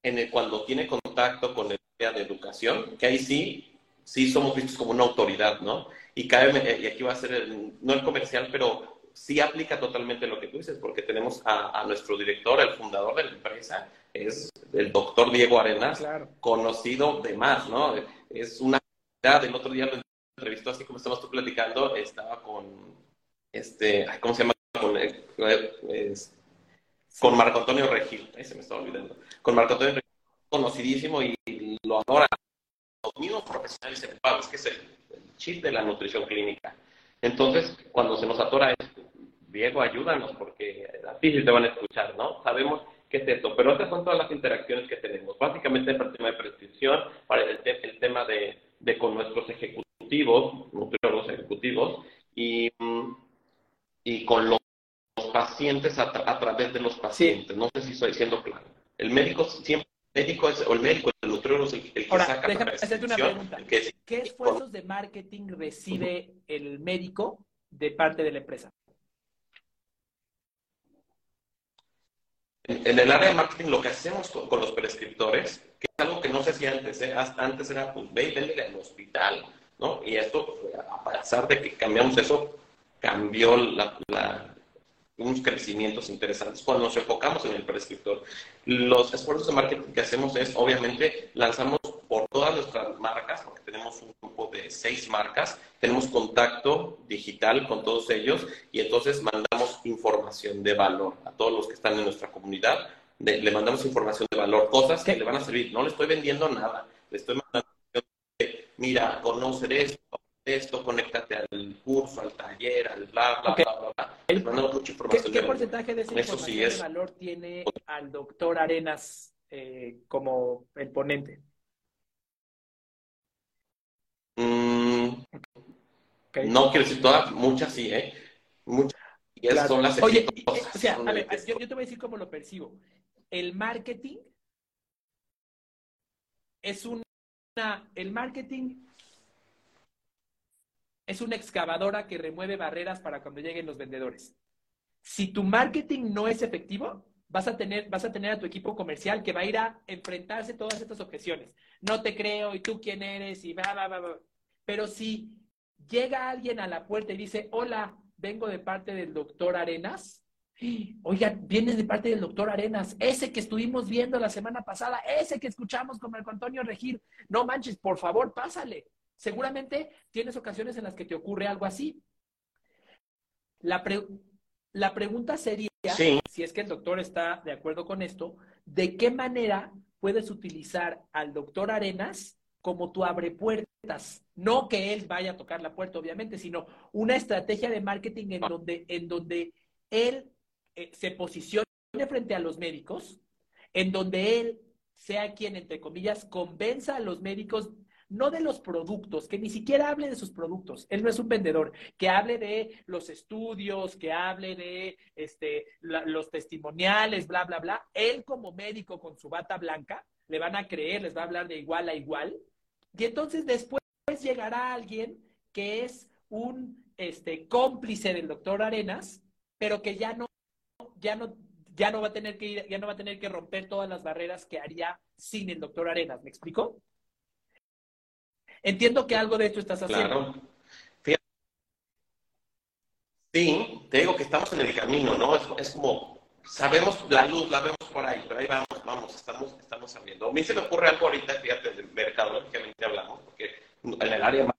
Speaker 4: en el, cuando tiene contacto con el área de educación, que ahí sí, sí somos vistos como una autoridad, ¿no? Y, cabe, y aquí va a ser, el, no el comercial, pero sí aplica totalmente lo que tú dices, porque tenemos a, nuestro director, el fundador de la empresa, es el doctor Diego Arenas, conocido de más, ¿no? Es una el otro día lo entrevistó, así como estamos tú platicando, estaba con, este, ¿cómo se llama? Con, eh, con Marco Antonio Regil, ahí se me está olvidando, con Marco Antonio Regil, conocidísimo y lo adora. Los mismos profesionales es que es el, el chip de la nutrición clínica. Entonces, cuando se nos atora esto, Diego, ayúdanos, porque así sí te van a escuchar, ¿no? Sabemos qué es esto, pero estas son todas las interacciones que tenemos. Básicamente para el tema de prescripción, para el, el tema de, de, con nuestros ejecutivos, nutriólogos ejecutivos, y, y con los pacientes a, través de los pacientes. No sé si estoy diciendo claro. El médico siempre el médico es, o el médico, el nutriólogo es el, que
Speaker 1: Ahora, saca déjame hacerte una pregunta. ¿Qué esfuerzos de marketing recibe el médico de parte de la empresa?
Speaker 4: En el área de marketing lo que hacemos con, los prescriptores, que es algo que no se hacía antes, ¿eh? antes era pues ve y vende al hospital, ¿no? Y esto, a pesar de que cambiamos eso, cambió la, unos crecimientos interesantes cuando nos enfocamos en el prescriptor. Los esfuerzos de marketing que hacemos es, obviamente, lanzamos todas nuestras marcas, porque tenemos un grupo de seis marcas, tenemos contacto digital con todos ellos y entonces mandamos información de valor a todos los que están en nuestra comunidad. le mandamos información de valor, cosas que le van a servir. No le estoy vendiendo nada, le estoy mandando de, mira, conocer esto, esto, conéctate al curso, al taller, al bla, bla, bla, bla,
Speaker 1: mucha información. ¿Qué, porcentaje de esa información de valor tiene al doctor Arenas eh, como el ponente?
Speaker 4: Mm, no quiero decir todas, muchas sí, ¿eh? Muchas. Y esas son las
Speaker 1: Oye, o sea, a ver, yo, yo te voy a decir cómo lo percibo. El marketing es una. El marketing es una excavadora que remueve barreras para cuando lleguen los vendedores. Si tu marketing no es efectivo, vas a tener, vas a, tener a tu equipo comercial que va a ir a enfrentarse todas estas objeciones. No te creo, y tú quién eres, y va, va, va, Pero si llega alguien a la puerta y dice, hola, vengo de parte del doctor Arenas, Oiga, vienes de parte del doctor Arenas, ese que estuvimos viendo la semana pasada, ese que escuchamos con Marco Antonio Regir. No manches, por favor, pásale. Seguramente tienes ocasiones en las que te ocurre algo así. La, la pregunta sería, si es que el doctor está de acuerdo con esto, ¿de qué manera puedes utilizar al doctor Arenas como tu abre puertas? No que él vaya a tocar la puerta, obviamente, sino una estrategia de marketing en donde, en donde él eh, se posicione frente a los médicos, en donde él sea quien, entre comillas, convenza a los médicos no de los productos, que ni siquiera hable de sus productos. Él no es un vendedor, que hable de los estudios, que hable de este, los testimoniales, bla, bla, bla. Él como médico con su bata blanca, le van a creer, les va a hablar de igual a igual. Y entonces después llegará alguien que es un este, cómplice del doctor Arenas, pero que ya no, ya no, ya no va a tener que ir, ya no va a tener que romper todas las barreras que haría sin el doctor Arenas. ¿Me explico? Entiendo que algo de esto estás haciendo.
Speaker 4: Claro. Sí, te digo que estamos en el camino, ¿no? Es, es, como, sabemos la luz, la vemos por ahí, pero ahí vamos, vamos, estamos, estamos abriendo. A mí se me ocurre algo ahorita, fíjate, del mercado, lógicamente hablamos, porque en el área más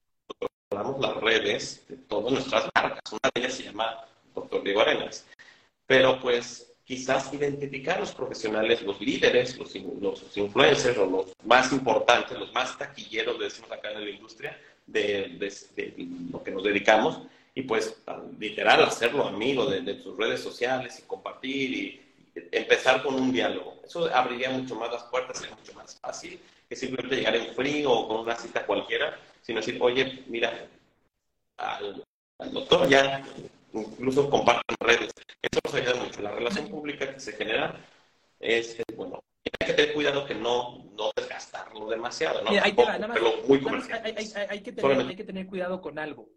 Speaker 4: hablamos las redes de todas nuestras marcas. Una de ellas se llama Doctor Diego Arenas. Pero pues quizás identificar los profesionales, los líderes, los, influencers o los más importantes, los más taquilleros, decimos acá en la industria, de, lo que nos dedicamos, y pues literal hacerlo amigo de, de, tus redes sociales y compartir y, empezar con un diálogo. Eso abriría mucho más las puertas, sería mucho más fácil que simplemente llegar en frío o con una cita cualquiera, sino decir, oye, mira, al, al doctor ya incluso comparten redes. Eso nos ayuda mucho. La relación pública que se genera es, bueno, hay que tener cuidado que no, no desgastarlo demasiado, ¿no?
Speaker 1: Mira, ahí te va, nada más,
Speaker 4: pero muy comercial.
Speaker 1: Hay, hay, hay, que tener, hay, que tener, cuidado con algo.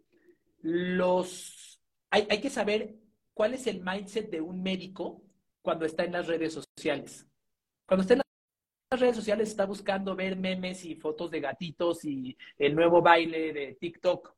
Speaker 1: Los, hay, que saber cuál es el mindset de un médico cuando está en las redes sociales. Cuando está en las redes sociales está buscando ver memes y fotos de gatitos y el nuevo baile de TikTok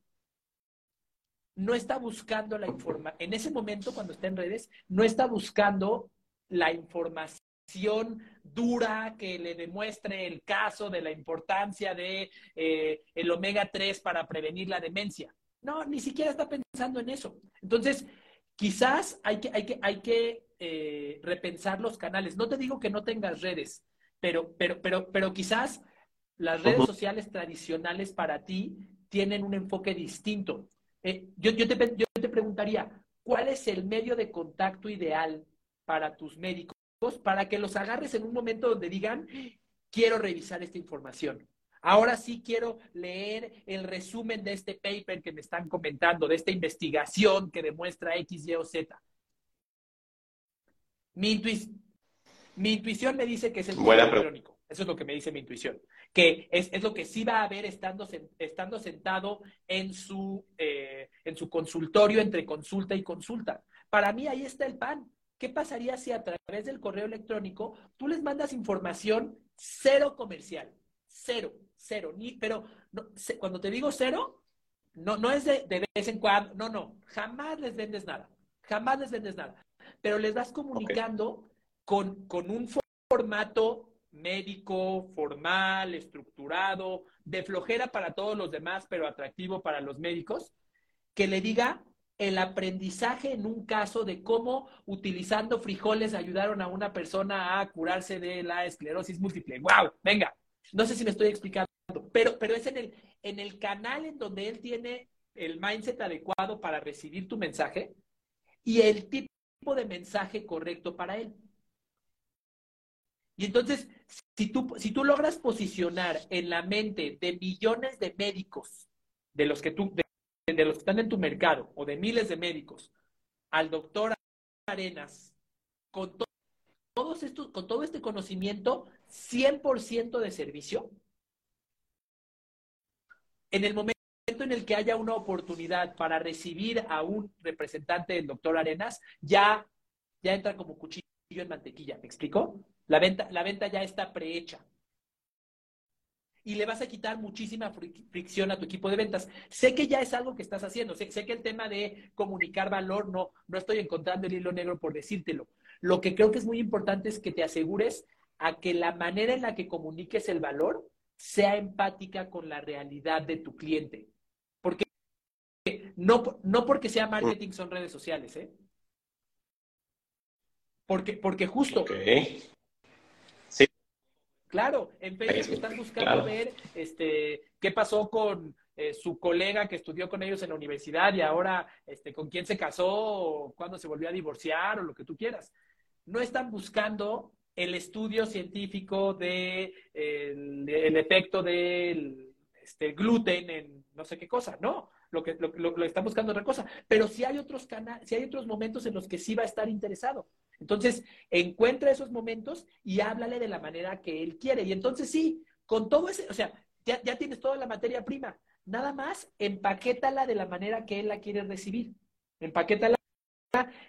Speaker 1: no está buscando la información, en ese momento cuando está en redes, no está buscando la información dura que le demuestre el caso de la importancia de eh, el omega 3 para prevenir la demencia. No, ni siquiera está pensando en eso. Entonces, quizás hay que, hay que, hay que eh, repensar los canales. No te digo que no tengas redes, pero, pero, pero, pero quizás las redes sociales tradicionales para ti tienen un enfoque distinto. Eh, yo, yo, te, yo te preguntaría, ¿cuál es el medio de contacto ideal para tus médicos para que los agarres en un momento donde digan, quiero revisar esta información? Ahora sí quiero leer el resumen de este paper que me están comentando, de esta investigación que demuestra X, Y o Z. Mi, intuic mi intuición me dice que es el correo electrónico. Eso es lo que me dice mi intuición que es, es, lo que sí va a haber estando, estando sentado en su, eh, en su consultorio entre consulta y consulta. Para mí ahí está el pan. ¿Qué pasaría si a través del correo electrónico tú les mandas información cero comercial? Cero, cero. Ni, pero no, cuando te digo cero, no, no es de, de, vez en cuando, no, no, jamás les vendes nada, jamás les vendes nada. Pero les vas comunicando okay. con, con un formato médico, formal, estructurado, de flojera para todos los demás, pero atractivo para los médicos, que le diga el aprendizaje en un caso de cómo utilizando frijoles ayudaron a una persona a curarse de la esclerosis múltiple. ¡Wow! Venga, no sé si me estoy explicando, pero, pero es en el, en el canal en donde él tiene el mindset adecuado para recibir tu mensaje y el tipo de mensaje correcto para él. Y entonces, si tú, si tú logras posicionar en la mente de millones de médicos, de los que tú, de, los que están en tu mercado, o de miles de médicos, al doctor Arenas, con, to todos estos, con todo este conocimiento, 100% de servicio, en el momento en el que haya una oportunidad para recibir a un representante del doctor Arenas, ya, ya entra como cuchillo en mantequilla. ¿Me explico? La venta, la venta ya está prehecha. Y le vas a quitar muchísima fricción a tu equipo de ventas. Sé que ya es algo que estás haciendo. Sé, sé, que el tema de comunicar valor, no, no estoy encontrando el hilo negro por decírtelo. Lo que creo que es muy importante es que te asegures a que la manera en la que comuniques el valor sea empática con la realidad de tu cliente. Porque no, no porque sea marketing son redes sociales, ¿eh? Porque, porque justo. Claro, en Facebook están buscando claro. ver este, qué pasó con eh, su colega que estudió con ellos en la universidad y ahora este, con quién se casó o cuándo se volvió a divorciar o lo que tú quieras. No están buscando el estudio científico de el, el efecto del este, gluten en no sé qué cosa, no. Lo que lo, lo, lo están buscando otra cosa. Pero si hay otros canales, si hay otros momentos en los que sí va a estar interesado. Entonces, encuentra esos momentos y háblale de la manera que él quiere. Y entonces sí, con todo ese, o sea, ya, ya tienes toda la materia prima. Nada más empaquétala de la manera que él la quiere recibir. Empaquétala.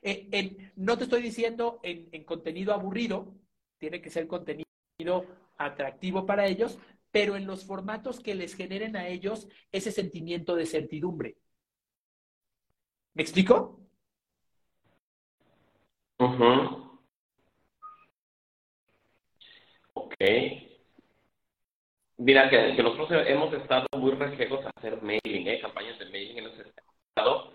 Speaker 1: En, en, no te estoy diciendo en, en contenido aburrido, tiene que ser contenido atractivo para ellos, pero en los formatos que les generen a ellos ese sentimiento de certidumbre. ¿Me explico?
Speaker 4: Ok. Mira, que, nosotros hemos estado muy reflejos a hacer mailing, ¿eh? campañas de mailing en ese estado,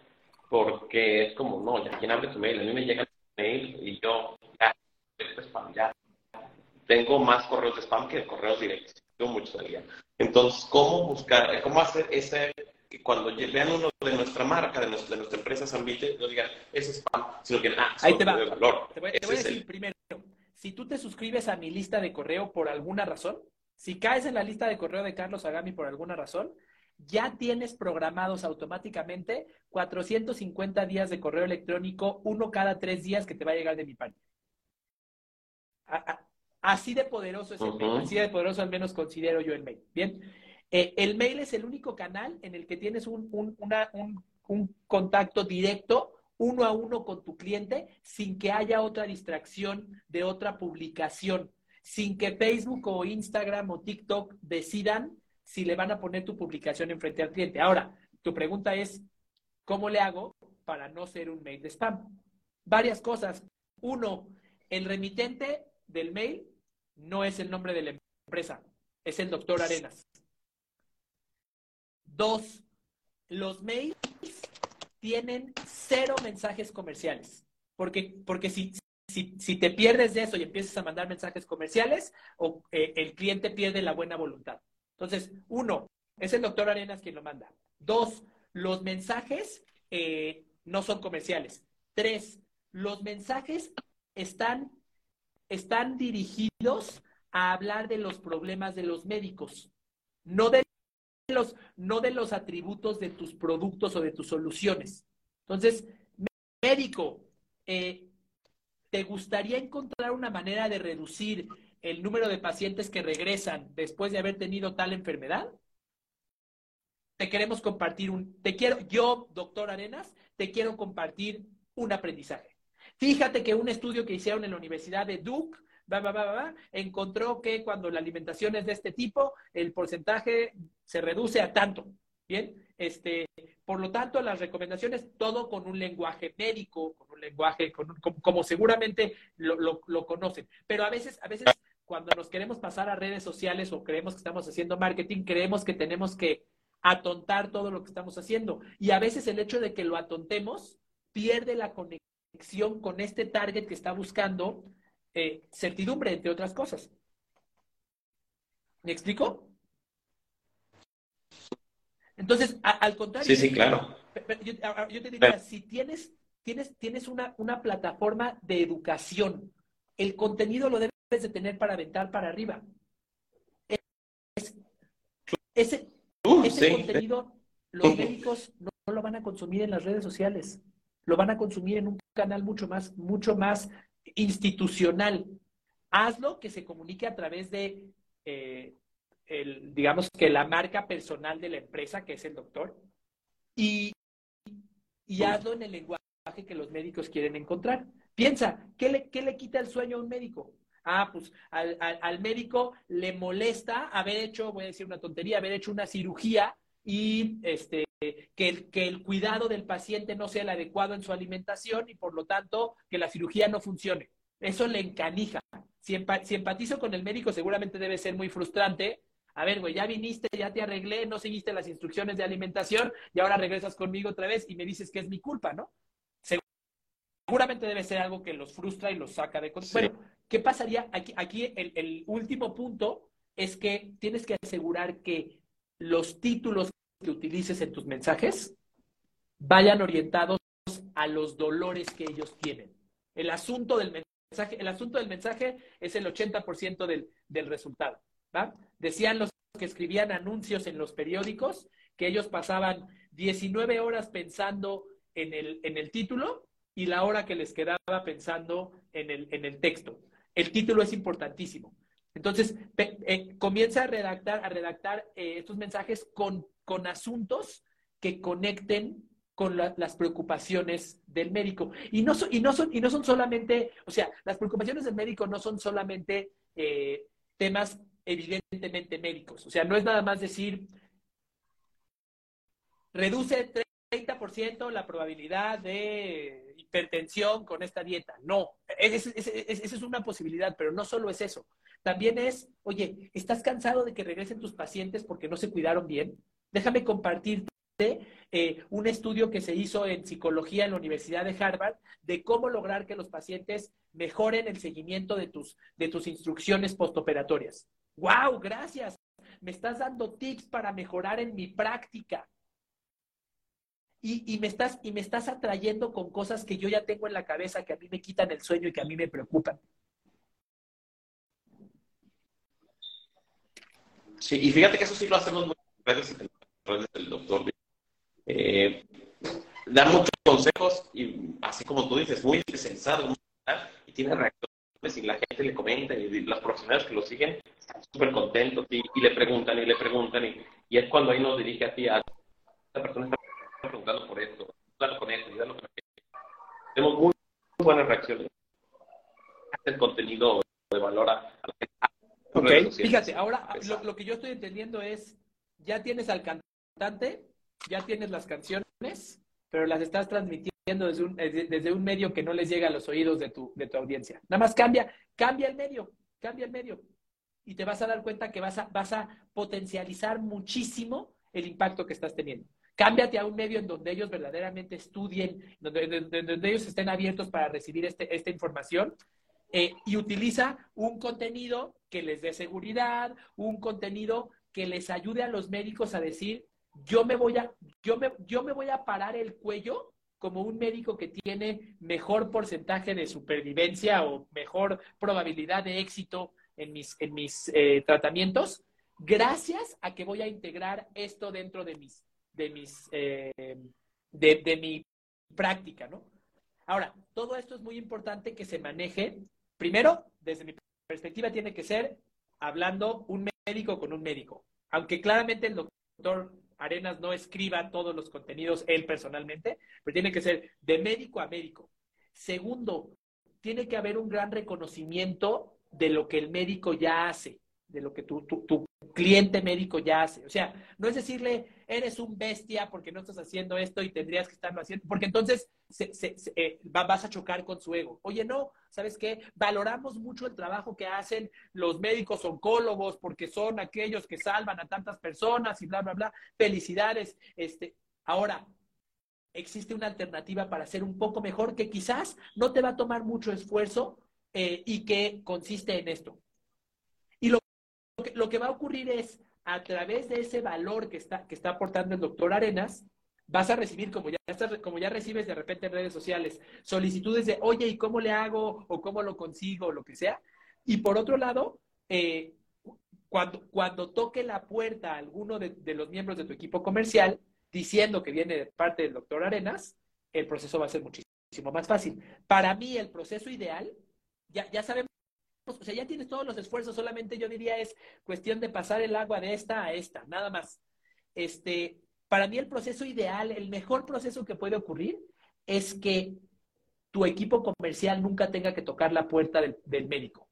Speaker 4: porque es como, no, ya quien abre su mail, a mí me llega el mail y yo, ya, spam, ya. Tengo más correos de spam que correos directos, al día. Entonces, ¿cómo buscar, cómo hacer ese, que cuando vean uno de nuestra marca, de nuestra, de nuestra empresa Zambite, no digan, es spam, sino que, ah,
Speaker 1: Ahí te va. valor. Te voy, te voy a decir primero, si tú te suscribes a mi lista de correo por alguna razón, si caes en la lista de correo de Carlos Agami por alguna razón, ya tienes programados automáticamente 450 días de correo electrónico, uno cada tres días que te va a llegar de mi parte. Así de poderoso es el mail, así de poderoso al menos considero yo el mail. Bien, eh, el mail es el único canal en el que tienes un, un contacto directo uno a uno con tu cliente sin que haya otra distracción de otra publicación sin que Facebook o Instagram o TikTok decidan si le van a poner tu publicación enfrente al cliente. Ahora, tu pregunta es, ¿cómo le hago para no ser un mail de spam? Varias cosas. Uno, el remitente del mail no es el nombre de la empresa, es el doctor Arenas. Dos, los mails tienen cero mensajes comerciales. Porque, porque si, si, te pierdes de eso y empiezas a mandar mensajes comerciales, o, eh, el cliente pierde la buena voluntad. Entonces, uno, es el doctor Arenas quien lo manda. Dos, los mensajes eh, no son comerciales. Tres, los mensajes están, están dirigidos a hablar de los problemas de los médicos, no de los, no de los atributos de tus productos o de tus soluciones. Entonces, médico, eh, ¿te gustaría encontrar una manera de reducir el número de pacientes que regresan después de haber tenido tal enfermedad? Te queremos compartir un, te quiero, yo, doctor Arenas, te quiero compartir un aprendizaje. Fíjate que un estudio que hicieron en la Universidad de Duke, encontró que cuando la alimentación es de este tipo, el porcentaje se reduce a tanto. Bien, este, por lo tanto, las recomendaciones, todo con un lenguaje médico, con un lenguaje, como, seguramente lo, conocen. Pero a veces, a veces, cuando nos queremos pasar a redes sociales o creemos que estamos haciendo marketing, creemos que tenemos que atontar todo lo que estamos haciendo. Y a veces el hecho de que lo atontemos pierde la conexión con este target que está buscando eh, certidumbre, entre otras cosas. ¿Me explico? Entonces, al contrario.
Speaker 4: Sí, sí, claro.
Speaker 1: Yo, te diría, si tienes, tienes, tienes una, una plataforma de educación, el contenido lo debes de tener para aventar para arriba. ese ese contenido, los médicos no, lo van a consumir en las redes sociales, lo van a consumir en un canal mucho más, mucho más institucional. Hazlo que se comunique a través de eh, digamos que la marca personal de la empresa, que es el doctor, y, y hazlo en el lenguaje que los médicos quieren encontrar. Piensa, ¿qué le, qué le quita el sueño a un médico? Ah, pues al, al, médico le molesta haber hecho, voy a decir una tontería, haber hecho una cirugía y este, que, el, que el cuidado del paciente no sea el adecuado en su alimentación y por lo tanto que la cirugía no funcione. Eso le encanija. Si, si empatizo con el médico, seguramente debe ser muy frustrante a ver, güey, ya viniste, ya te arreglé, no seguiste las instrucciones de alimentación y ahora regresas conmigo otra vez y me dices que es mi culpa, ¿no? Seguramente debe ser algo que los frustra y los saca de Bueno, ¿qué pasaría? Aquí, aquí el, el último punto es que tienes que asegurar que los títulos que utilices en tus mensajes vayan orientados a los dolores que ellos tienen. El asunto del mensaje, el asunto del mensaje es el 80% del, del resultado. Decían los que escribían anuncios en los periódicos que ellos pasaban 19 horas pensando en el, en el título y la hora que les quedaba pensando en el, en el texto. El título es importantísimo. Entonces, eh, comienza a redactar, a redactar eh, estos mensajes con, con asuntos que conecten con las preocupaciones del médico. Y no, y, no son, y no son solamente, o sea, las preocupaciones del médico no son solamente eh, temas evidentemente médicos. O sea, no es nada más decir, reduce 30% la probabilidad de hipertensión con esta dieta. No, esa es una posibilidad, pero no solo es eso. También es, oye, ¿estás cansado de que regresen tus pacientes porque no se cuidaron bien? Déjame compartirte eh, un estudio que se hizo en psicología en la Universidad de Harvard de cómo lograr que los pacientes mejoren el seguimiento de tus, de tus instrucciones postoperatorias. ¡Wow! Gracias. Me estás dando tips para mejorar en mi práctica. Y, me estás, y me estás atrayendo con cosas que yo ya tengo en la cabeza que a mí me quitan el sueño y que a mí me preocupan.
Speaker 4: Sí, y fíjate que eso sí lo hacemos en redes del doctor. Eh, da muchos consejos y así como tú dices, muy sensado y tiene y la gente le comenta y los profesionales que lo siguen están súper contentos y, le preguntan y le preguntan y, y, es cuando ahí nos dirige a ti a esta persona está preguntando por esto, dale con esto, dale con esto. Tenemos muy, buenas reacciones. El contenido de valor a, la gente
Speaker 1: fíjate, ahora lo, que yo estoy entendiendo es, ya tienes al cantante, ya tienes las canciones, pero las estás transmitiendo desde un, desde un medio que no les llega a los oídos de tu, de tu audiencia. Nada más cambia, cambia el medio, cambia el medio. Y te vas a dar cuenta que vas a, vas a potencializar muchísimo el impacto que estás teniendo. Cámbiate a un medio en donde ellos verdaderamente estudien, donde, donde, ellos estén abiertos para recibir este, esta información eh, y utiliza un contenido que les dé seguridad, un contenido que les ayude a los médicos a decir, yo me voy a, yo me, yo me voy a parar el cuello como un médico que tiene mejor porcentaje de supervivencia o mejor probabilidad de éxito en mis, en mis eh, tratamientos, gracias a que voy a integrar esto dentro de mis, de mis, eh, de, mi práctica, ¿no? Ahora, todo esto es muy importante que se maneje Primero, desde mi perspectiva, tiene que ser hablando un médico con un médico. Aunque claramente el doctor Arenas no escriba todos los contenidos él personalmente, pero tiene que ser de médico a médico. Segundo, tiene que haber un gran reconocimiento de lo que el médico ya hace, de lo que tu, tu, cliente médico ya hace. O sea, no es decirle, eres un bestia porque no estás haciendo esto y tendrías que estarlo haciendo, porque entonces eh, vas a chocar con su ego. Oye, no, ¿sabes qué? Valoramos mucho el trabajo que hacen los médicos oncólogos porque son aquellos que salvan a tantas personas y bla, bla, bla. Felicidades. Este, ahora, existe una alternativa para ser un poco mejor que quizás no te va a tomar mucho esfuerzo eh, y que consiste en esto. Y lo que va a ocurrir es, a través de ese valor que está, que está aportando el doctor Arenas, vas a recibir, como ya, como ya recibes de repente en redes sociales, solicitudes de, oye, ¿y cómo le hago? o cómo lo consigo, o lo que sea. Y por otro lado, eh, cuando, cuando toque la puerta a alguno de, los miembros de tu equipo comercial diciendo que viene de parte del doctor Arenas, el proceso va a ser muchísimo más fácil. Para mí, el proceso ideal, ya, ya sabemos, o sea, ya tienes todos los esfuerzos, solamente yo diría es cuestión de pasar el agua de esta a esta, nada más. Este, para mí el proceso ideal, el mejor proceso que puede ocurrir es que tu equipo comercial nunca tenga que tocar la puerta del, médico.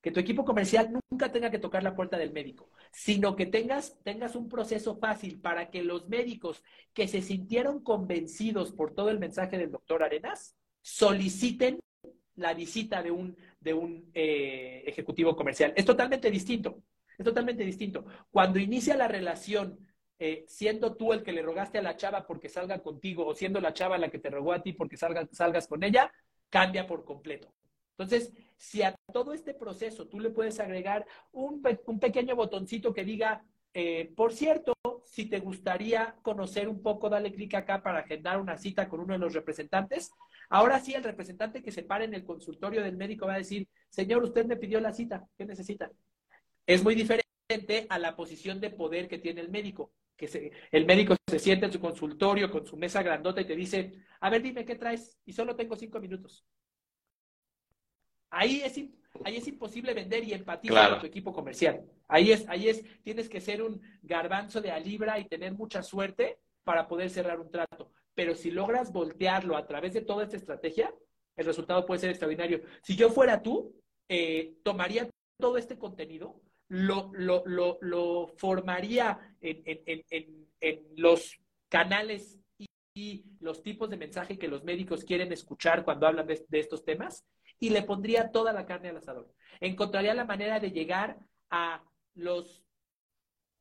Speaker 1: Que tu equipo comercial nunca tenga que tocar la puerta del médico, sino que tengas, tengas un proceso fácil para que los médicos que se sintieron convencidos por todo el mensaje del doctor Arenas soliciten la visita de un, de un eh, ejecutivo comercial. Es totalmente distinto. Es totalmente distinto. Cuando inicia la relación, eh, siendo tú el que le rogaste a la chava porque salga contigo o siendo la chava la que te rogó a ti porque salgas con ella, cambia por completo. Entonces, si a todo este proceso tú le puedes agregar un, pequeño botoncito que diga, eh, por cierto, si te gustaría conocer un poco, dale clic acá para agendar una cita con uno de los representantes. Ahora sí, el representante que se pare en el consultorio del médico va a decir, señor, usted me pidió la cita, ¿qué necesita? Es muy diferente a la posición de poder que tiene el médico. Que el médico se sienta en su consultorio con su mesa grandota y te dice, a ver, dime qué traes, y solo tengo cinco minutos. Ahí es, ahí es imposible vender y empatizar con tu equipo comercial. Ahí es, ahí es, tienes que ser un garbanzo de a libra y tener mucha suerte para poder cerrar un trato. Pero si logras voltearlo a través de toda esta estrategia, el resultado puede ser extraordinario. Si yo fuera tú, eh, tomaría todo este contenido, lo, lo, lo, lo formaría en, en, en, en, los canales y, los tipos de mensaje que los médicos quieren escuchar cuando hablan de, estos temas y le pondría toda la carne al asador. Encontraría la manera de llegar a los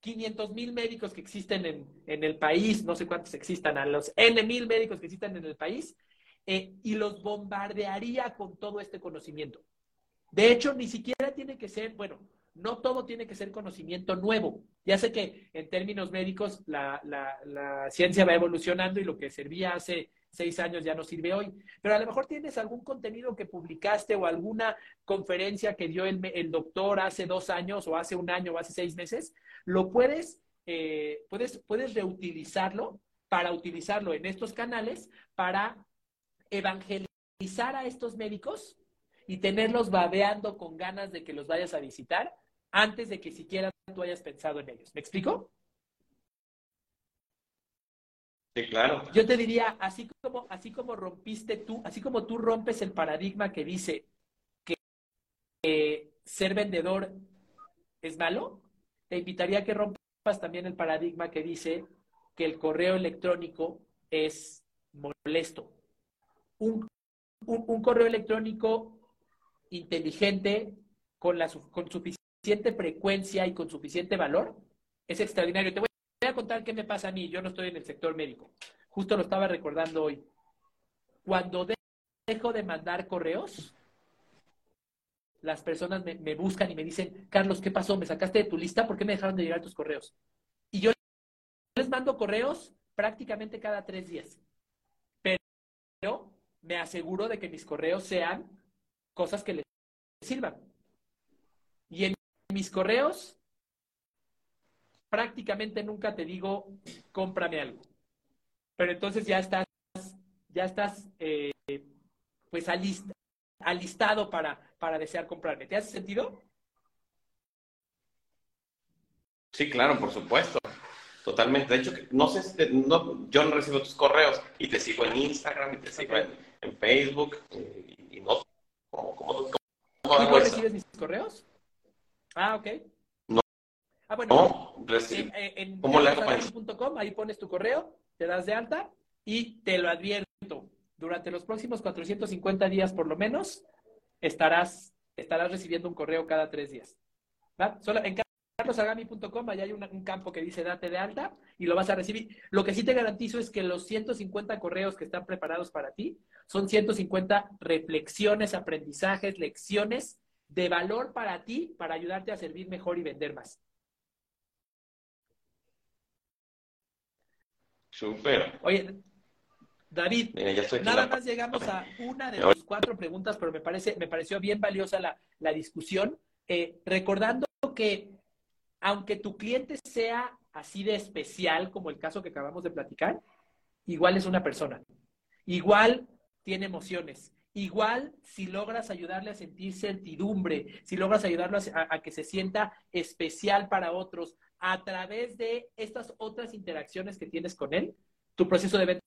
Speaker 1: 500 mil médicos que existen en, el país, no sé cuántos existan, a los N mil médicos que existen en el país, eh, y los bombardearía con todo este conocimiento. De hecho, ni siquiera tiene que ser, bueno, no todo tiene que ser conocimiento nuevo. Ya sé que en términos médicos la, ciencia va evolucionando y lo que servía hace seis años ya no sirve hoy, pero a lo mejor tienes algún contenido que publicaste o alguna conferencia que dio el, doctor hace dos años o hace un año o hace seis meses, lo puedes, eh, puedes, puedes reutilizarlo para utilizarlo en estos canales para evangelizar a estos médicos y tenerlos babeando con ganas de que los vayas a visitar antes de que siquiera tú hayas pensado en ellos. ¿Me explico?
Speaker 4: Claro.
Speaker 1: Yo te diría, así como, así como rompiste tú, así como tú rompes el paradigma que dice que ser vendedor es malo, te invitaría a que rompas también el paradigma que dice que el correo electrónico es molesto. Un, un correo electrónico inteligente con, la, con suficiente frecuencia y con suficiente valor, es extraordinario. Te voy a contar qué me pasa a mí. Yo no estoy en el sector médico. Justo lo estaba recordando hoy. Cuando dejo de mandar correos, las personas me, me, buscan y me dicen, Carlos, ¿qué pasó? ¿Me sacaste de tu lista? ¿Por qué me dejaron de llegar tus correos? Y yo les mando correos prácticamente cada tres días. Pero me aseguro de que mis correos sean cosas que les sirvan. Y en mis correos, prácticamente nunca te digo, cómprame algo. Pero entonces ya estás, ya estás, eh, pues alistado para, para desear comprarme. ¿Te hace sentido?
Speaker 4: Sí, claro, por supuesto. Totalmente. De hecho, no sé, no, yo no recibo tus correos y te sigo en Instagram y te sigo en, Facebook y, y no ¿Cómo, cómo,
Speaker 1: cómo recibes mis correos? Ah, ok. Ah, bueno.
Speaker 4: No, en, en, ¿Cómo le
Speaker 1: ahí pones tu correo, te das de alta y te lo advierto. Durante los próximos 450 días, por lo menos, estarás, estarás recibiendo un correo cada tres días. ¿Va? Solo en carlosagami.com, allá hay un, campo que dice date de alta y lo vas a recibir. Lo que sí te garantizo es que los 150 correos que están preparados para ti son 150 reflexiones, aprendizajes, lecciones de valor para ti, para ayudarte a servir mejor y vender más.
Speaker 4: Súper.
Speaker 1: Oye, David, nada más llegamos a una de las cuatro preguntas, pero me parece, me pareció bien valiosa la, discusión. Eh, recordando que aunque tu cliente sea así de especial como el caso que acabamos de platicar, igual es una persona. Igual tiene emociones. Igual si logras ayudarle a sentir certidumbre, si logras ayudarlo a, que se sienta especial para otros a través de estas otras interacciones que tienes con él, tu proceso de venta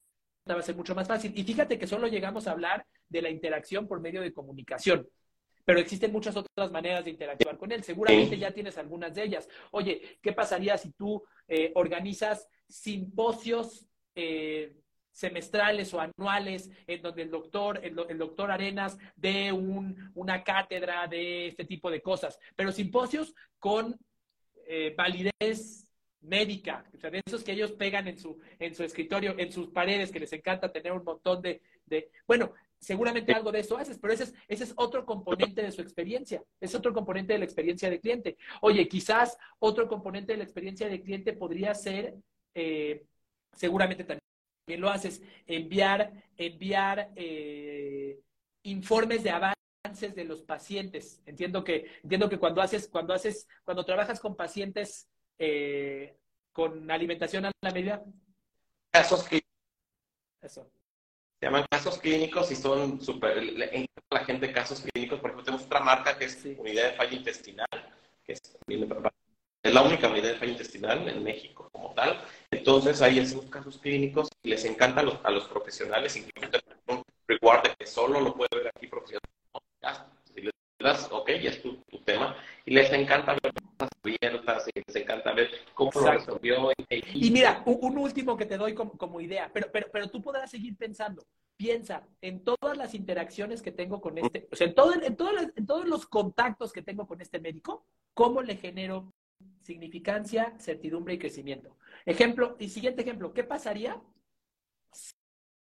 Speaker 1: va a ser mucho más fácil. Y fíjate que solo llegamos a hablar de la interacción por medio de comunicación pero existen muchas otras maneras de interactuar con él. Seguramente ya tienes algunas de ellas. Oye, ¿qué pasaría si tú eh, organizas simposios eh, semestrales o anuales en donde el doctor, el, doctor Arenas dé un, una cátedra de este tipo de cosas, pero simposios con eh, validez médica, o sea, de esos que ellos pegan en su, en su escritorio, en sus paredes, que les encanta tener un montón de, de bueno, seguramente algo de eso haces, pero ese es, ese es otro componente de su experiencia, es otro componente de la experiencia de cliente. Oye, quizás otro componente de la experiencia de cliente podría ser, eh, seguramente también lo haces, enviar, enviar eh, informes de de los pacientes. Entiendo que, entiendo que cuando haces, cuando haces, cuando trabajas con pacientes eh, con alimentación a la medida.
Speaker 4: Casos que. Eso se llaman casos clínicos y son súper, la gente casos clínicos, por ejemplo, tenemos otra marca que es unidad de falla intestinal, que es, la única unidad de falla intestinal en México como tal. Entonces ahí hacemos casos clínicos y les encanta a los, a los profesionales, incluso un reward de que solo lo puede ver aquí profesional. Si les das, ok, ya es tu, tu tema, y les encanta ver cosas abiertas, y les encanta ver cómo lo resolvió.
Speaker 1: Y, mira, un, último que te doy como, como, idea, pero, pero, pero tú podrás seguir pensando. Piensa en todas las interacciones que tengo con este, o sea, en, todo, en, en todos los contactos que tengo con este médico, ¿cómo le genero significancia, certidumbre y crecimiento? Ejemplo, y siguiente ejemplo, ¿qué pasaría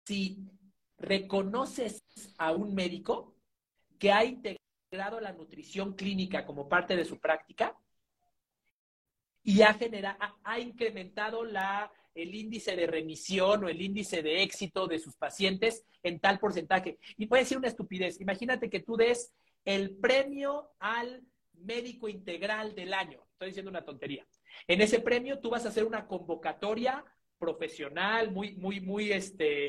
Speaker 1: si reconoces a un médico que ha integrado la nutrición clínica como parte de su práctica y ha, generado, ha, incrementado la, el índice de remisión o el índice de éxito de sus pacientes en tal porcentaje. Y puede ser una estupidez. Imagínate que tú des el premio al médico integral del año. Estoy diciendo una tontería. En ese premio tú vas a hacer una convocatoria profesional, muy, muy, muy, este,